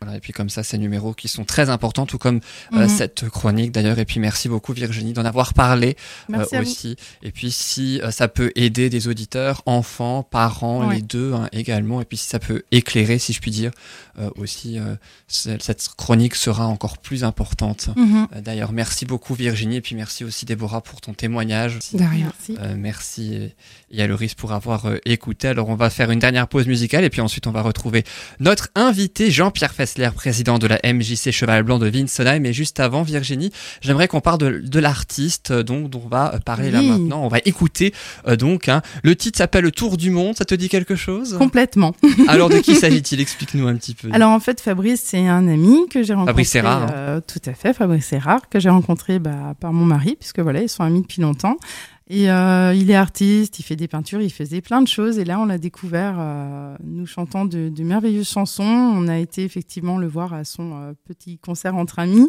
Voilà, et puis comme ça, ces numéros qui sont très importants, tout comme euh, Mhm. cette chronique d'ailleurs. Et puis merci beaucoup Virginie d'en avoir parlé vous. aussi. Et puis si ça peut aider des auditeurs, enfants, parents, Ouais. les deux hein, également. Et puis si ça peut éclairer, si je puis dire, aussi, euh, ce- cette chronique sera encore plus importante. Mhm. Euh, D'ailleurs, merci beaucoup Virginie. Et puis merci aussi Déborah pour ton témoignage. De rien. Merci. Euh, merci et, et à Loris pour avoir euh, écouté. Alors on va faire une dernière pause musicale et puis ensuite on va retrouver notre invité Jean-Pierre Fessler, président de la MJC Cheval Blanc de Winsenheim. Mais juste avant Virginie, j'aimerais qu'on parle de, de l'artiste euh, donc dont on va euh, parler là maintenant. On va écouter euh, donc. hein. Le titre s'appelle Le Tour du Monde. Ça te dit quelque chose? Complètement. Alors de qui s'agit-il? Explique-nous un petit peu. Alors en fait, Fabrice, c'est un ami que j'ai rencontré. Fabrice euh, tout à fait, Fabrice Erard, que j'ai rencontré bah, par mon mari, puisque voilà, ils sont amis depuis longtemps. Et euh, il est artiste, il fait des peintures, il faisait plein de choses. Et là, on l'a découvert, euh, nous chantant de, de merveilleuses chansons. On a été effectivement le voir à son euh, petit concert entre amis.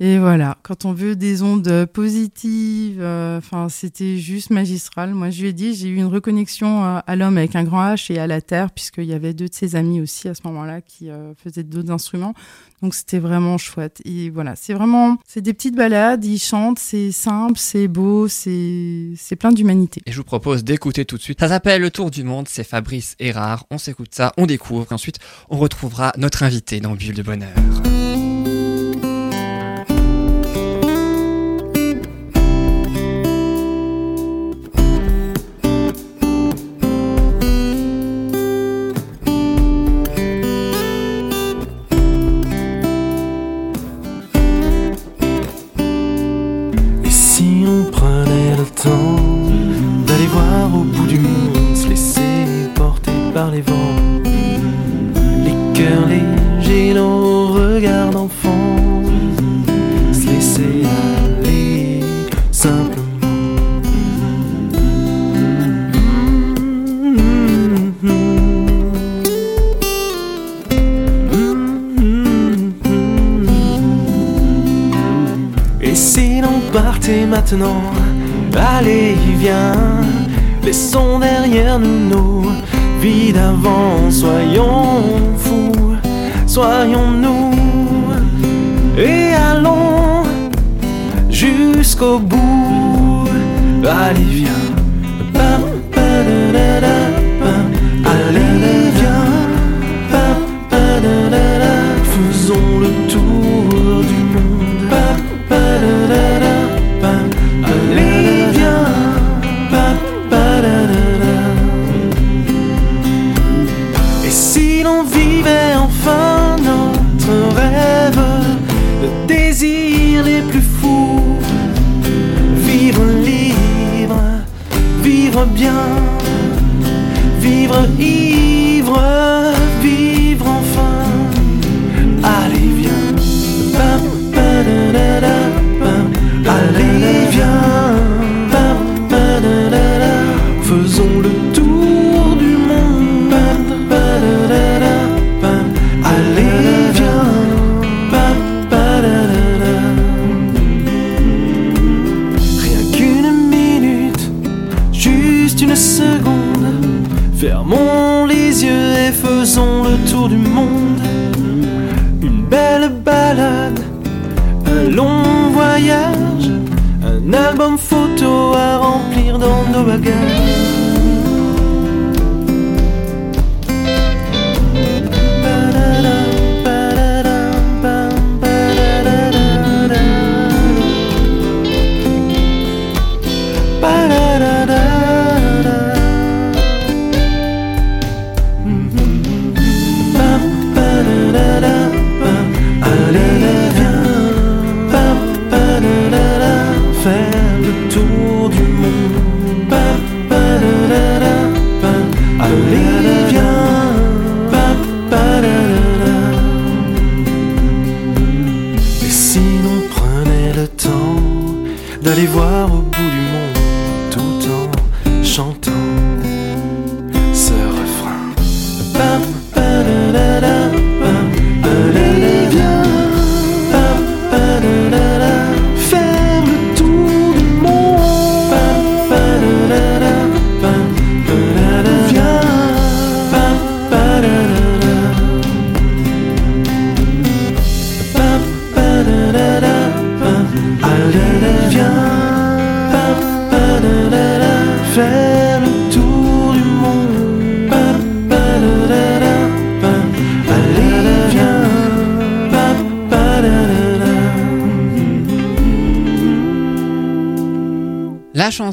Et voilà, quand on veut des ondes positives, euh, enfin, c'était juste magistral. Moi, je lui ai dit, j'ai eu une reconnexion euh, à l'homme avec un grand H et à la terre, puisqu'il y avait deux de ses amis aussi à ce moment-là qui euh, faisaient d'autres instruments. Donc, c'était vraiment chouette. Et voilà, c'est vraiment, c'est des petites balades, il chante, c'est simple, c'est beau, c'est, c'est plein d'humanité. Et je vous propose d'écouter tout de suite. Ça s'appelle Le Tour du Monde, c'est Fabrice Erard. On s'écoute ça, on découvre. Ensuite, on retrouvera notre invité dans Bulle de Bonheur. Allez, viens, laissons derrière nous nos vies d'avant, soyons fous, soyons-nous, et allons jusqu'au bout. Allez, viens, vivre ivre,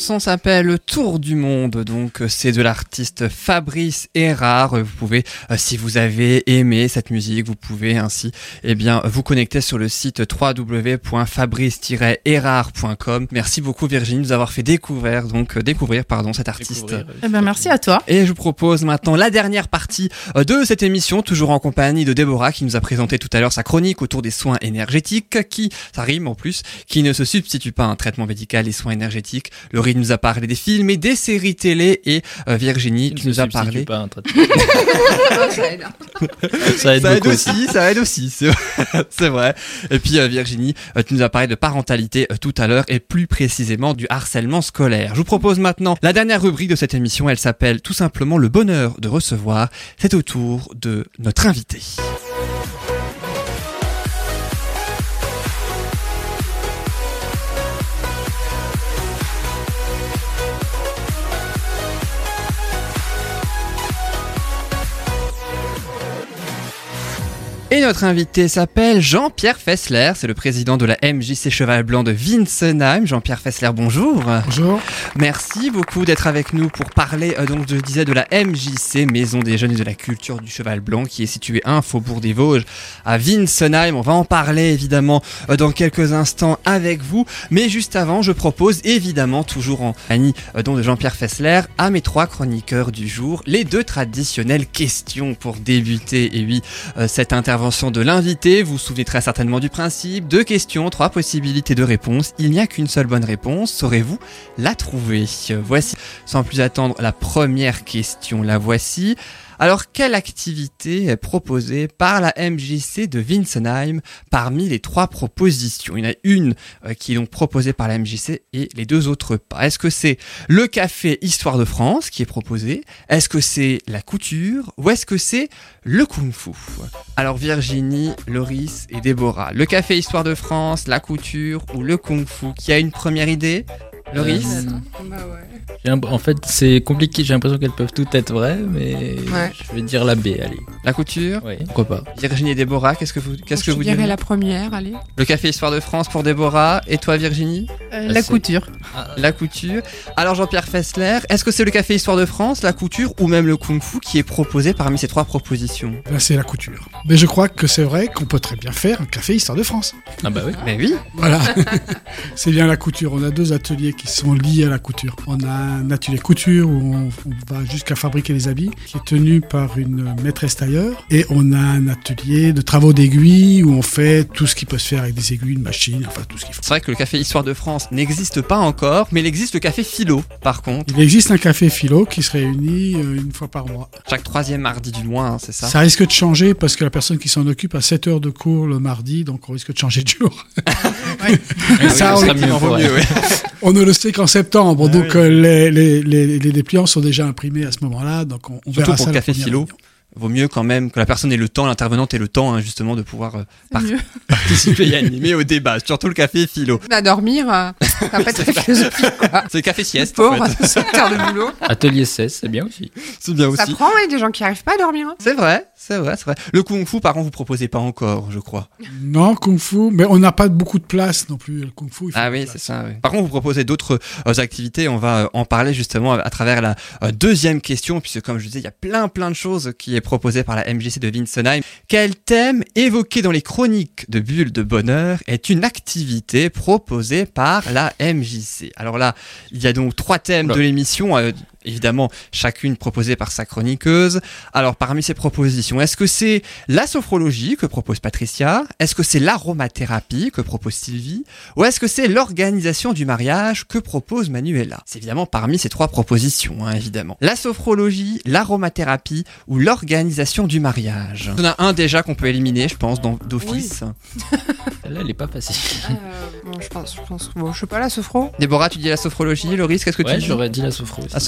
chanson s'appelle Tour du monde, donc euh, c'est de l'artiste Fabrice Erard. Vous pouvez, euh, si vous avez aimé cette musique, vous pouvez ainsi, eh bien, vous connecter sur le site www.fabrice-erard.com. Merci beaucoup Virginie de nous avoir fait découvrir, donc euh, découvrir, pardon, cet artiste. Découvrir, Eh ben, merci à toi. Et je vous propose maintenant la dernière partie de cette émission, toujours en compagnie de Déborah qui nous a présenté tout à l'heure sa chronique autour des soins énergétiques, qui, ça rime en plus, qui ne se substitue pas à un traitement médical et soins énergétiques. Laurie nous a parlé des films et des séries télé et euh, Virginie, Qui tu nous as parlé. pas à un traitement. Ça aide. Ça aide Ça aide aussi. aussi, ça aide aussi, c'est vrai. Et puis euh, Virginie, euh, tu nous as parlé de parentalité euh, tout à l'heure et plus précisément du harcèlement scolaire. Je vous propose maintenant la dernière rubrique de cette émission, elle s'appelle tout simplement le bonheur de recevoir. C'est au tour de notre invité. Et notre invité s'appelle Jean-Pierre Fessler, c'est le président de la MJC Cheval Blanc de Winsenheim. Jean-Pierre Fessler, bonjour. Bonjour. Merci beaucoup d'être avec nous pour parler, euh, donc je disais, de la MJC, Maison des Jeunes et de la Culture du Cheval Blanc, qui est située un Faubourg des Vosges à Winsenheim. On va en parler évidemment euh, dans quelques instants avec vous, mais juste avant, je propose évidemment, toujours en Annie, euh, donc de Jean-Pierre Fessler, à mes trois chroniqueurs du jour, les deux traditionnelles questions pour débuter, et oui, cette intervention de l'invité. Vous vous souvenez très certainement du principe. Deux questions, trois possibilités de réponse. Il n'y a qu'une seule bonne réponse. Saurez-vous la trouver? Voici, sans plus attendre, la première question. La voici. Alors, quelle activité est proposée par la MJC de Winsenheim parmi les trois propositions? Il y en a une euh, qui est donc proposée par la MJC et les deux autres pas. Est-ce que c'est le café Histoire de France qui est proposé? Est-ce que c'est la couture? Ou est-ce que c'est le kung-fu Alors, Virginie, Loris et Déborah, le café Histoire de France, la couture ou le kung-fu Qui a une première idée? Loris Euh, Bah En fait, c'est compliqué. J'ai l'impression qu'elles peuvent toutes être vraies, mais Ouais. je vais dire la B. Allez. La couture Oui. Pourquoi pas Virginie et Déborah, qu'est-ce que vous, qu'est-ce que je vous dirais direz la première, allez. Le café Histoire de France pour Déborah. Et toi, Virginie Euh, Ah, la c'est- couture. La couture. Alors, Jean-Pierre Fessler, est-ce que c'est le café Histoire de France, la couture ou même le Kung Fu qui est proposé parmi ces trois propositions? Là, c'est la couture. Mais je crois que c'est vrai qu'on peut très bien faire un café Histoire de France. Ah bah oui. Mais oui. Voilà. c'est bien la couture. On a deux ateliers qui sont liés à la couture. On a un atelier couture où on, on va jusqu'à fabriquer les habits, qui est tenu par une maîtresse tailleur. Et on a un atelier de travaux d'aiguilles où on fait tout ce qui peut se faire avec des aiguilles, une machine, enfin tout ce qu'il faut. C'est vrai que le café Histoire de France n'existe pas encore, mais il existe le café Philo, par contre, Il existe un café philo qui se réunit euh, une fois par mois. chaque troisième mardi du mois, hein, c'est ça? Ça risque de changer parce que la personne qui s'en occupe a 7 heures de cours le mardi, donc on risque de changer de jour. Ça, Ça on- mieux elle. mieux, ouais. On ne le sait qu'en septembre, donc euh, les, les, les, les dépliants sont déjà imprimés à ce moment-là, donc on, on Surtout verra pour ça café première philo. réunion. Vaut mieux quand même que la personne ait le temps, l'intervenante ait le temps, hein, justement, de pouvoir euh, par- mieux. participer et animer au débat. Surtout le café philo. À dormir, euh, ça pas être très philosophique, quoi. C'est le café sieste, en Pauvre, fait. 7 heures de boulot. Atelier 16, c'est bien aussi. C'est bien Ça aussi. prend, ouais, des gens qui arrivent pas à dormir. hein. C'est vrai, c'est vrai, c'est vrai. Le Kung Fu, par contre, vous proposez pas encore, je crois. Non, Kung Fu, mais on n'a pas beaucoup de place non plus. Le Kung Fu, il faut Ah oui, c'est ça. oui. Par contre, vous proposez d'autres euh, activités. On va euh, en parler justement à, à travers la euh, deuxième question, puisque comme je disais, il y a plein plein de choses qui est proposé par la MJC de Winsenheim. Quel thème évoqué dans les chroniques de Bulle de Bonheur est une activité proposée par la MJC Alors là, il y a donc trois thèmes Oula. de l'émission. euh, Évidemment, chacune proposée par sa chroniqueuse. Alors, parmi ces propositions, est-ce que c'est la sophrologie que propose Patricia? Est-ce que c'est l'aromathérapie que propose Sylvie? Ou est-ce que c'est l'organisation du mariage que propose Manuela? C'est évidemment parmi ces trois propositions, hein, évidemment. La sophrologie, l'aromathérapie ou l'organisation du mariage? Il y en a un déjà qu'on peut éliminer, je pense, dans- d'office. Celle-là, elle est pas facile. Euh, bon, je pense, je pense. Bon, je sais pas, la sophro. Déborah, tu dis la sophrologie. Loris, qu'est-ce que Ouais, tu dis? j'aurais dit la sophro aussi. La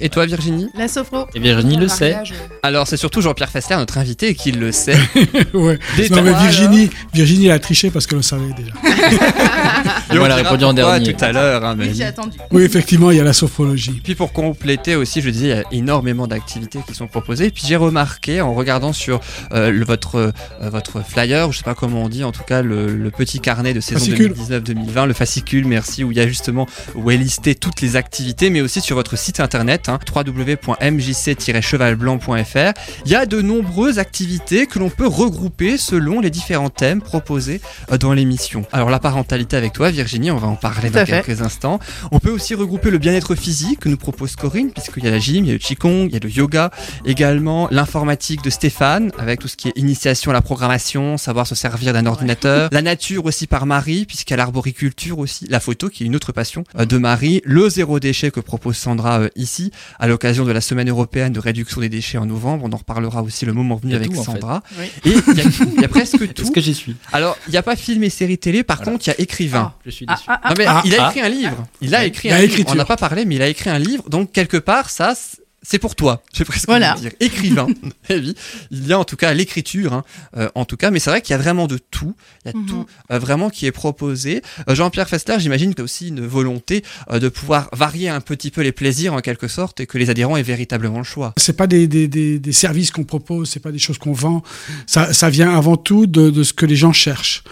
Et toi, Virginie La sophro. Et Virginie le sait. Alors, c'est surtout Jean-Pierre Fessler, notre invité, qui le sait. ouais. Non, mais Virginie, Virginie, elle a triché parce qu'elle le savait déjà. Et Moi, elle a dira répondu en dernier. tout à l'heure. hein, mais- Oui, j'ai attendu. Oui, effectivement, il y a la sophrologie. Puis pour compléter aussi, je disais, il y a énormément d'activités qui sont proposées. Puis j'ai remarqué en regardant sur euh, le- votre, euh, votre flyer, ou je sais pas comment on dit, en tout cas le, le petit carnet de saison Fascicule. 2019-2020, le fascicule, merci, où il y a justement, où est listé toutes les activités, mais aussi sur votre site internet, hein, www.mjc-chevalblanc.fr. Il y a de nombreuses activités que l'on peut regrouper selon les différents thèmes proposés euh, dans l'émission. Alors la parentalité avec toi, Virginie, on va en parler dans fait. quelques instants. On peut aussi regrouper le bien-être physique que nous propose Corinne, puisqu'il y a la gym, il y a le qigong, il y a le yoga, également l'informatique de Stéphane, avec tout ce qui est initiation à la programmation, savoir se servir d'un ordinateur, la nature aussi par Marie, puisqu'il y a l'arboriculture aussi, la photo qui est une autre passion euh, de Marie, le zéro déchet que propose Sandra euh, ici, à l'occasion de la semaine européenne de réduction des déchets en novembre, on en reparlera aussi le moment venu avec tout, en fait. Sandra. Oui. Et il y a y presque tout. Est-ce que j'y suis? Alors, il n'y a pas film et série télé, par Voilà. contre, il y a écrivain. Je suis Ah, déçu. ah, ah. Non mais Ah. il a Ah. écrit un livre. Il a écrit Il un livre. On n'a pas parlé, mais il a écrit un livre. Donc quelque part, ça, c'est pour toi, j'ai presque Voilà. envie de dire. Écrivain, Eh oui. il y a en tout cas l'écriture, hein, euh, en tout cas, mais c'est vrai qu'il y a vraiment de tout, il y a Mhm. tout euh, vraiment qui est proposé. Euh, Jean-Pierre Fester, j'imagine que aussi une volonté euh, de pouvoir varier un petit peu les plaisirs en quelque sorte et que les adhérents aient véritablement le choix. C'est pas des, des, des, des services qu'on propose, c'est pas des choses qu'on vend. Ça, ça vient avant tout de, de ce que les gens cherchent.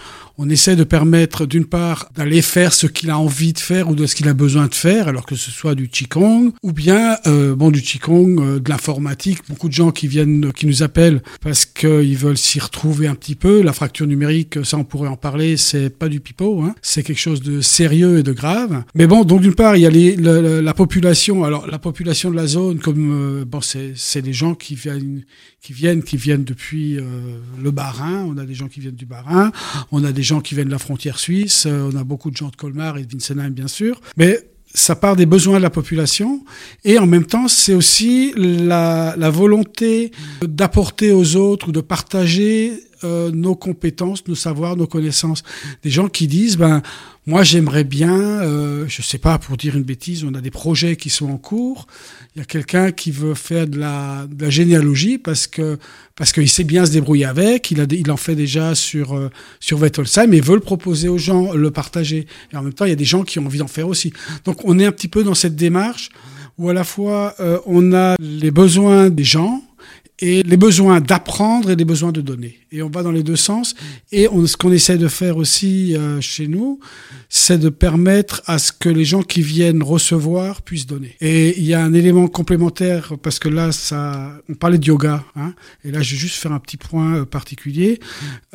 On essaie de permettre, d'une part, d'aller faire ce qu'il a envie de faire ou de ce qu'il a besoin de faire, alors que ce soit du qigong ou bien euh, bon du qigong, euh, de l'informatique. Beaucoup de gens qui viennent, qui nous appellent parce qu'ils veulent s'y retrouver un petit peu. La fracture numérique, ça on pourrait en parler, c'est pas du pipeau, hein. c'est quelque chose de sérieux et de grave. Mais bon, donc d'une part, il y a la population. Alors la population de la zone, comme euh, bon, c'est les gens qui viennent, qui viennent, qui viennent depuis euh, le Bas-Rhin. On a des gens qui viennent du Bas-Rhin, on a des gens qui viennent de la frontière suisse, euh, on a beaucoup de gens de Colmar et de Winsenheim, bien sûr. Mais ça part des besoins de la population et en même temps c'est aussi la, la volonté d'apporter aux autres ou de partager euh, nos compétences, nos savoirs, nos connaissances. Des gens qui disent ben moi j'aimerais bien, euh, je sais pas pour dire une bêtise, on a des projets qui sont en cours. Il y a quelqu'un qui veut faire de la, de la généalogie parce que parce qu'il sait bien se débrouiller avec. Il a il en fait déjà sur euh, sur Wettolsheim et veut le proposer aux gens, le partager. Et en même temps il y a des gens qui ont envie d'en faire aussi. Donc on est un petit peu dans cette démarche où à la fois euh, on a les besoins des gens et les besoins d'apprendre et les besoins de donner. Et on va dans les deux sens. Et on, ce qu'on essaie de faire aussi euh, chez nous, c'est de permettre à ce que les gens qui viennent recevoir puissent donner. Et il y a un élément complémentaire, parce que là, ça, on parlait de yoga, hein, et là, je vais juste faire un petit point euh, particulier.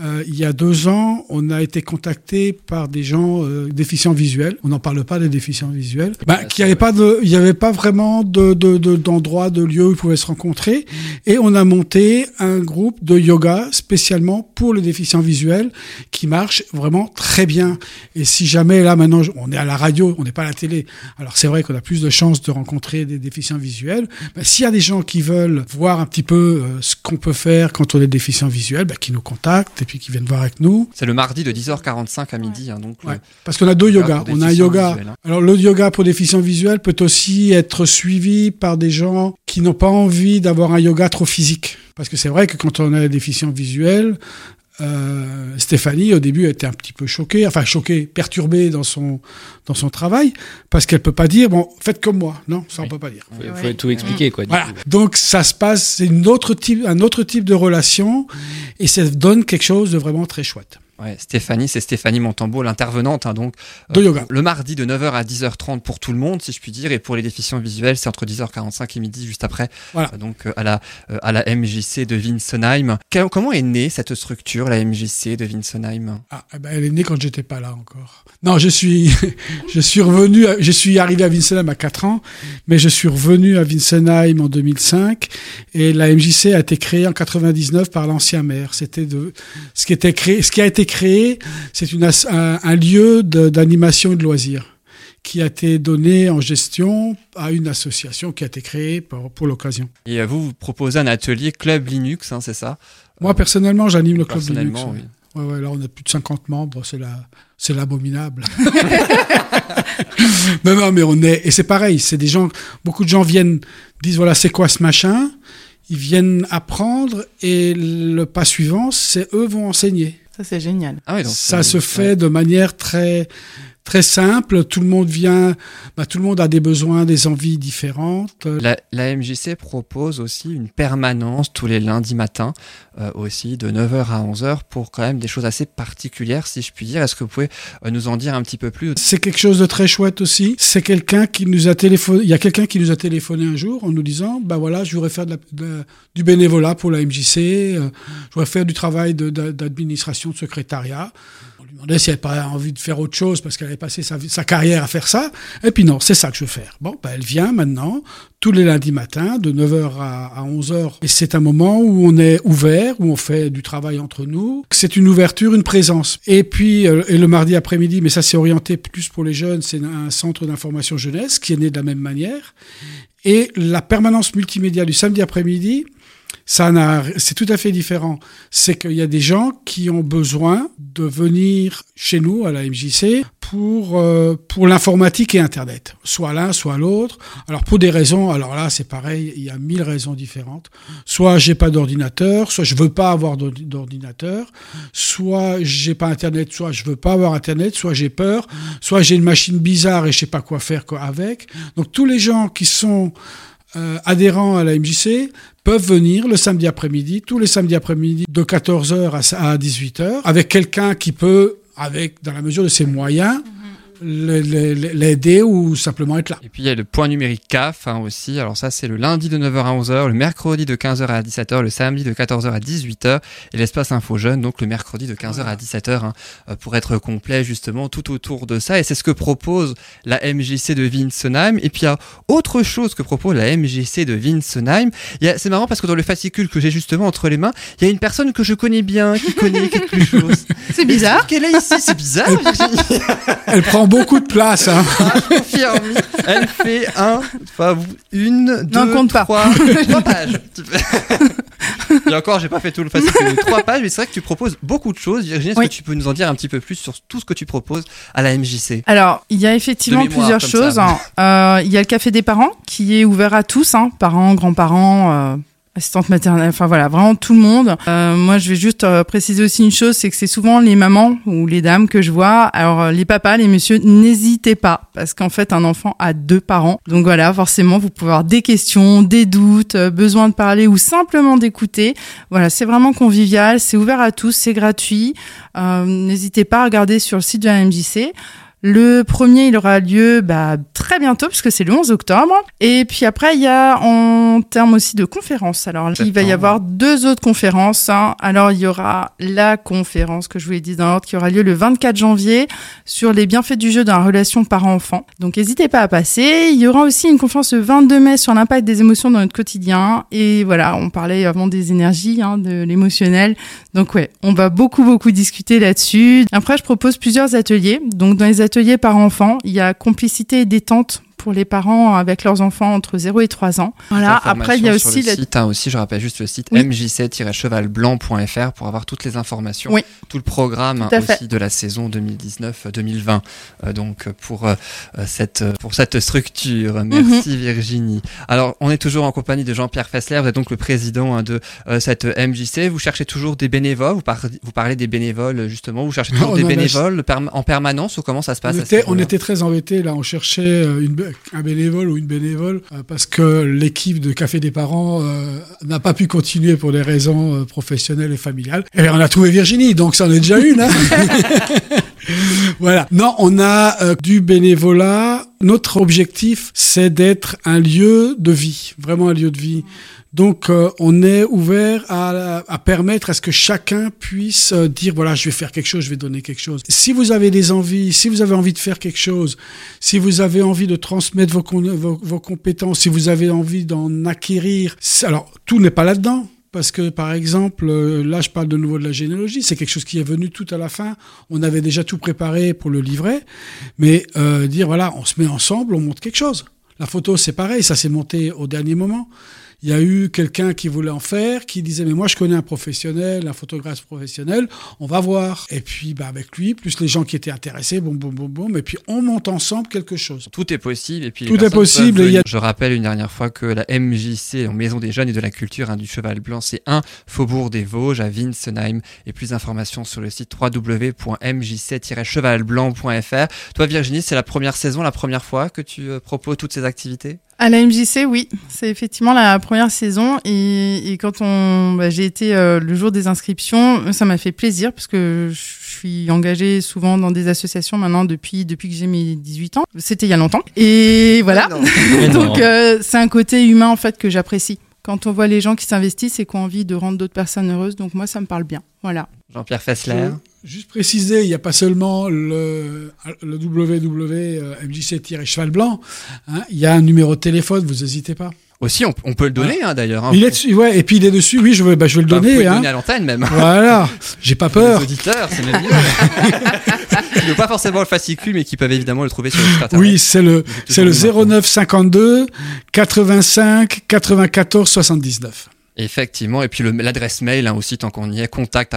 Euh, il y a deux ans, on a été contacté par des gens euh, déficients visuels. On n'en parle pas des déficients visuels. Bah, qui avait pas de, il n'y avait pas vraiment de, de, de- d'endroit, de lieu où ils pouvaient se rencontrer. Et on a monté un groupe de yoga spécialement pour les déficients visuels qui marche vraiment très bien. Et si jamais là maintenant on est à la radio, on n'est pas à la télé, alors c'est vrai qu'on a plus de chances de rencontrer des déficients visuels. Ben, S'il y a des gens qui veulent voir un petit peu euh, ce qu'on peut faire quand on est déficient visuel, ben, qui nous contactent et puis qui viennent voir avec nous. C'est le mardi de 10h45 à midi, hein, donc Ouais. le- Parce qu'on a deux Yoga yogas. On a un yoga. visuels, hein. Alors le yoga pour déficients visuels peut aussi être suivi par des gens qui n'ont pas envie d'avoir un yoga trop physique. Parce que c'est vrai que quand on a un déficient visuel, euh, Stéphanie au début était un petit peu choquée, enfin choquée, perturbée dans son dans son travail, parce qu'elle peut pas dire bon faites comme moi, non ça on Oui. peut pas dire. Faut, Ouais. faut tout expliquer, quoi. Voilà. Donc ça se passe, c'est une autre type, un autre type de relation, et ça donne quelque chose de vraiment très chouette. Ouais, Stéphanie, c'est Stéphanie Montambeau, l'intervenante, hein, donc De yoga. le mardi de 9h à 10h30 pour tout le monde, si je puis dire, et pour les déficients visuels, c'est entre 10h45 et midi, juste après, Voilà. euh, donc euh, à la euh, à la MJC de Winsenheim. Quel- comment est née cette structure, la MJC de Winsenheim Ah, eh ben, elle est née quand j'étais pas là encore. Non, je suis, je suis revenu, à- je suis arrivé à Winsenheim à 4 ans, mais je suis revenu à Winsenheim en 2005 et la MJC a été créée en 99 par l'ancien maire. C'était de, ce qui était créé, ce qui a été créé, c'est un, un lieu d'animation et de loisirs qui a été donné en gestion à une association qui a été créée pour, pour l'occasion. Et euh, vous, vous proposez un atelier Club Linux, hein, c'est ça? Moi, personnellement, j'anime le club Linux. Oui. Ouais, ouais, là, on a plus de 50 membres, c'est la, c'est l'abominable. non, non, mais on est, et c'est pareil, c'est des gens, beaucoup de gens viennent, disent voilà, c'est quoi ce machin? Ils viennent apprendre et le pas suivant, c'est eux vont enseigner. Ça, c'est génial. Ah donc Ça se fait de manière très, très simple. Tout le monde vient, bah, tout le monde a des besoins, des envies différentes. La, la MJC propose aussi une permanence tous les lundis matins, euh, aussi de 9h à 11h, pour quand même des choses assez particulières, si je puis dire. Est-ce que vous pouvez euh, nous en dire un petit peu plus? C'est quelque chose de très chouette aussi. C'est quelqu'un qui nous a téléphoné. Il y a quelqu'un qui nous a téléphoné un jour en nous disant, bah voilà, je voudrais faire de la- de- du bénévolat pour la MJC. euh, je voudrais faire du travail de- de- d'administration, de, secrétariat. Demandait si elle n'avait pas envie de faire autre chose parce qu'elle avait passé sa, carrière à faire ça. Et puis non, c'est ça que je veux faire. Bon, bah elle vient maintenant tous les lundis matins de 9h à, à 11h. Et c'est un moment où on est ouvert, où on fait du travail entre nous. C'est une ouverture, une présence. Et puis, euh, et le mardi après-midi, mais ça c'est orienté plus pour les jeunes, c'est un centre d'information jeunesse qui est né de la même manière. Et la permanence multimédia du samedi après-midi, ça c'est tout à fait différent. C'est qu'il y a des gens qui ont besoin de venir chez nous à la MJC pour euh, pour l'informatique et Internet, soit l'un, soit l'autre. Alors pour des raisons, alors là c'est pareil, il y a mille raisons différentes. Soit j'ai pas d'ordinateur, soit je veux pas avoir d'ordinateur, soit j'ai pas Internet, soit je veux pas avoir Internet, soit j'ai peur, soit j'ai une machine bizarre et je sais pas quoi faire avec. Donc tous les gens qui sont euh, adhérents à la MJC peuvent venir le samedi après-midi, tous les samedis après-midi, de 14h à 18h, avec quelqu'un qui peut, avec dans la mesure de ses moyens, l'aider ou simplement être là. Et puis il y a le point numérique CAF hein, aussi. Alors ça c'est le lundi de 9h à 11h, le mercredi de 15h à 17h, le samedi de 14h à 18h et l'espace info jeune donc le mercredi de 15h à 17h hein, euh, pour être complet justement tout autour de ça et c'est ce que propose la MJC de Winsenheim. Et puis il y a autre chose que propose la MJC de Winsenheim. C'est marrant parce que dans le fascicule que j'ai justement entre les mains, il y a une personne que je connais bien qui connaît quelque chose. C'est bizarre. Qu'elle est ici, c'est bizarre. Elle prend beaucoup de place. Hein. Ah, Elle fait un, une, deux, compte trois, trois pages. Et encore, j'ai pas fait tout le fascicule. Trois pages, mais c'est vrai que tu proposes beaucoup de choses. Virginie, est-ce que tu peux nous en dire un petit peu plus sur tout ce que tu proposes à la MJC Alors, il y a effectivement plusieurs choses. Hein. Euh, il y a le café des parents qui est ouvert à tous, hein, parents, grands-parents. Euh assistante maternelle, enfin voilà, vraiment tout le monde. Euh, moi, je vais juste euh, préciser aussi une chose, c'est que c'est souvent les mamans ou les dames que je vois. Alors euh, les papas, les messieurs, n'hésitez pas, parce qu'en fait, un enfant a deux parents. Donc voilà, forcément, vous pouvez avoir des questions, des doutes, besoin de parler ou simplement d'écouter. Voilà, c'est vraiment convivial, c'est ouvert à tous, c'est gratuit. n'hésitez pas à regarder sur le site de la MJC. Le premier, il aura lieu bah, très bientôt, puisque c'est le 11 octobre. Et puis après, il y a en termes aussi de conférences. Alors, il va y avoir deux autres conférences. Hein. Alors, il y aura la conférence que je vous ai dit dans l'ordre, qui aura lieu le 24 janvier sur les bienfaits du jeu dans la relation parent-enfant. Donc, n'hésitez pas à passer. Il y aura aussi une conférence le 22 mai sur l'impact des émotions dans notre quotidien. Et voilà, on parlait avant des énergies, hein, de l'émotionnel. Donc, ouais, on va beaucoup, beaucoup discuter là-dessus. Après, je propose plusieurs ateliers. Donc, dans les ateliers par enfant. Il y a complicité et détente pour les parents avec leurs enfants entre 0 et 3 ans. Voilà. Après, il y a aussi le site, hein, aussi, je rappelle juste le site mjc-chevalblanc.fr pour avoir toutes les informations, tout le programme aussi de la saison 2019-2020. Euh, donc pour euh, cette pour cette structure, merci mhm. Virginie. Alors on est toujours en compagnie de Jean-Pierre Fessler, vous êtes donc le président hein, de euh, cette MJC. Vous cherchez toujours des bénévoles, vous, vous parlez des bénévoles justement, vous cherchez toujours des bénévoles en permanence ou comment ça se passe On, était, on était très embêtés là, on cherchait une un bénévole ou une bénévole euh, parce que l'équipe de Café des parents euh, n'a pas pu continuer pour des raisons euh, professionnelles et familiales. Et on a trouvé Virginie, donc ça en est déjà une. Hein voilà. Non, on a du bénévolat. Notre objectif, c'est d'être un lieu de vie, vraiment un lieu de vie. Donc, euh, on est ouvert à, permettre à ce que chacun puisse euh, dire voilà, je vais faire quelque chose, je vais donner quelque chose. Si vous avez des envies, si vous avez envie de faire quelque chose, si vous avez envie de transmettre vos, compétences, si vous avez envie d'en acquérir, alors tout n'est pas là-dedans. Parce que, par exemple, euh, là, je parle de nouveau de la généalogie. C'est quelque chose qui est venu tout à la fin. On avait déjà tout préparé pour le livret. Mais dire, voilà, on se met ensemble, on monte quelque chose. La photo, c'est pareil. Ça s'est monté au dernier moment il y a eu quelqu'un qui voulait en faire, qui disait mais moi je connais un professionnel, un photographe professionnel, on va voir. Et puis bah, avec lui, plus les gens qui étaient intéressés, boum boum boum boum, et puis on monte ensemble quelque chose. Tout est possible et puis tout est possible. Et Je rappelle une dernière fois que la MJC, Maison des Jeunes et de la Culture hein, du Cheval Blanc, c'est un Faubourg des Vosges à Winsenheim. Et plus d'informations sur le site www.mjc-chevalblanc.fr. Toi Virginie, c'est la première saison, la première fois que tu euh, proposes toutes ces activités? À la MJC, oui, c'est effectivement la première saison et, et quand on, bah, j'ai été euh, le jour des inscriptions, ça m'a fait plaisir parce que je suis engagée souvent dans des associations maintenant depuis depuis que j'ai mes 18 ans. C'était il y a longtemps et voilà. Donc euh, c'est un côté humain en fait que j'apprécie. Quand on voit les gens qui s'investissent et qui ont envie de rendre d'autres personnes heureuses, donc moi ça me parle bien. Voilà. Jean-Pierre Fessler. Juste préciser, il n'y a pas seulement le, le www.mjc-cheval blanc, hein, il y a un numéro de téléphone, vous n'hésitez pas. Aussi, on, peut le donner hein, d'ailleurs. Hein. Il est dessus, ouais, et puis il est dessus, oui, je vais, bah, je vais le donner. Vous pouvez hein. donner à l'antenne même. Voilà, j'ai pas peur. Les auditeurs, c'est même mieux. Pas forcément le fascicule, mais qui peuvent évidemment le trouver sur le site internet. Oui, c'est le, c'est le 09 52 85 94 79. Effectivement, et puis le- l'adresse mail hein, aussi, tant qu'on y est, contact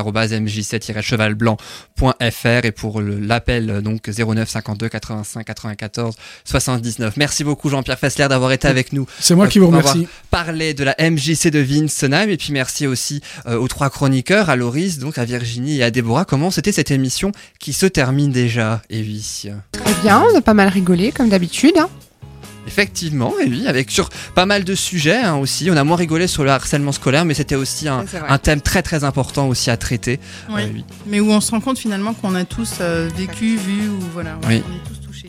chevalblanc.fr et pour l'appel euh, donc 09 52 85 94 79. Merci beaucoup Jean-Pierre Fessler d'avoir été avec nous, C'est moi qui vous remercie. parler de la MJC de Winsenheim et puis merci aussi euh, aux trois chroniqueurs, à Loris, donc à Virginie et à Déborah. Comment c'était cette émission qui se termine déjà oui. Très bien, on a pas mal rigolé comme d'habitude. hein. Effectivement, et oui, avec sur pas mal de sujets hein, aussi. On a moins rigolé sur le harcèlement scolaire, mais c'était aussi un, thème très très important aussi à traiter. Oui. Euh, oui. Mais où on se rend compte finalement qu'on a tous euh, vécu, vu, ou voilà, ouais, Oui. on est tous touchés.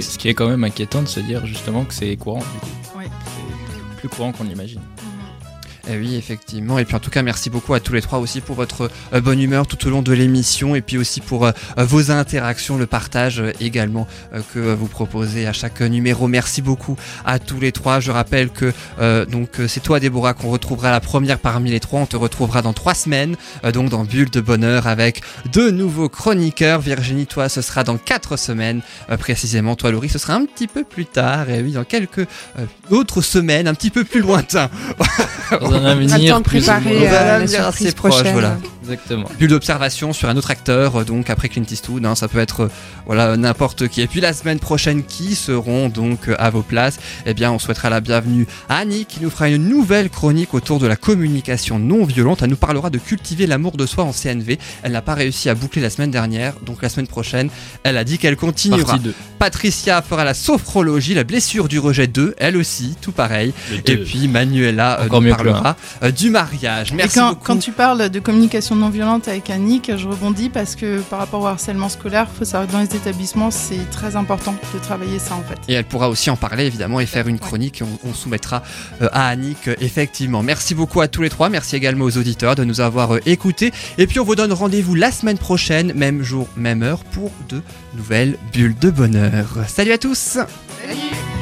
Ce qui est quand même inquiétant de se dire justement que c'est courant, du coup. Oui. C'est plus courant qu'on imagine. Eh oui, effectivement. Et puis en tout cas, merci beaucoup à tous les trois aussi pour votre euh, bonne humeur tout au long de l'émission et puis aussi pour euh, vos interactions, le partage euh, également que vous proposez à chaque numéro. Merci beaucoup à tous les trois. Je rappelle que euh, donc c'est toi Déborah qu'on retrouvera la première parmi les trois. On te retrouvera dans trois semaines, donc dans Bulle de Bonheur avec deux nouveaux chroniqueurs. Virginie, toi, ce sera dans quatre semaines précisément. Toi, Laurie, ce sera un petit peu plus tard. Et oui, dans quelques autres semaines, un petit peu plus lointain. Un avenir de plus préparer euh, la assez proche, voilà. Exactement. bulle d'observation sur un autre acteur, euh, donc après Clint Eastwood, hein, ça peut être euh, voilà n'importe qui. Et puis la semaine prochaine, qui seront donc euh, à vos places? Eh bien, on souhaitera la bienvenue à Annie qui nous fera une nouvelle chronique autour de la communication non violente. Elle nous parlera de cultiver l'amour de soi en CNV. Elle n'a pas réussi à boucler la semaine dernière, donc la semaine prochaine, elle a dit qu'elle continuera. Partie 2. Patricia fera la sophrologie, la blessure du rejet 2, elle aussi, tout pareil. Et puis Manuela euh, nous parlera du mariage. Merci Et quand, beaucoup. quand tu parles de communication non violente avec Annick, je rebondis parce que par rapport au harcèlement scolaire, faut savoir que dans les établissements, c'est très important de travailler ça en fait. Et elle pourra aussi en parler évidemment et faire une chronique. et On, on soumettra euh, à Annick euh, effectivement. Merci beaucoup à tous les trois. Merci également aux auditeurs de nous avoir euh, écoutés. Et puis on vous donne rendez-vous la semaine prochaine, même jour, même heure, pour de nouvelles bulles de bonheur. Salut à tous. Salut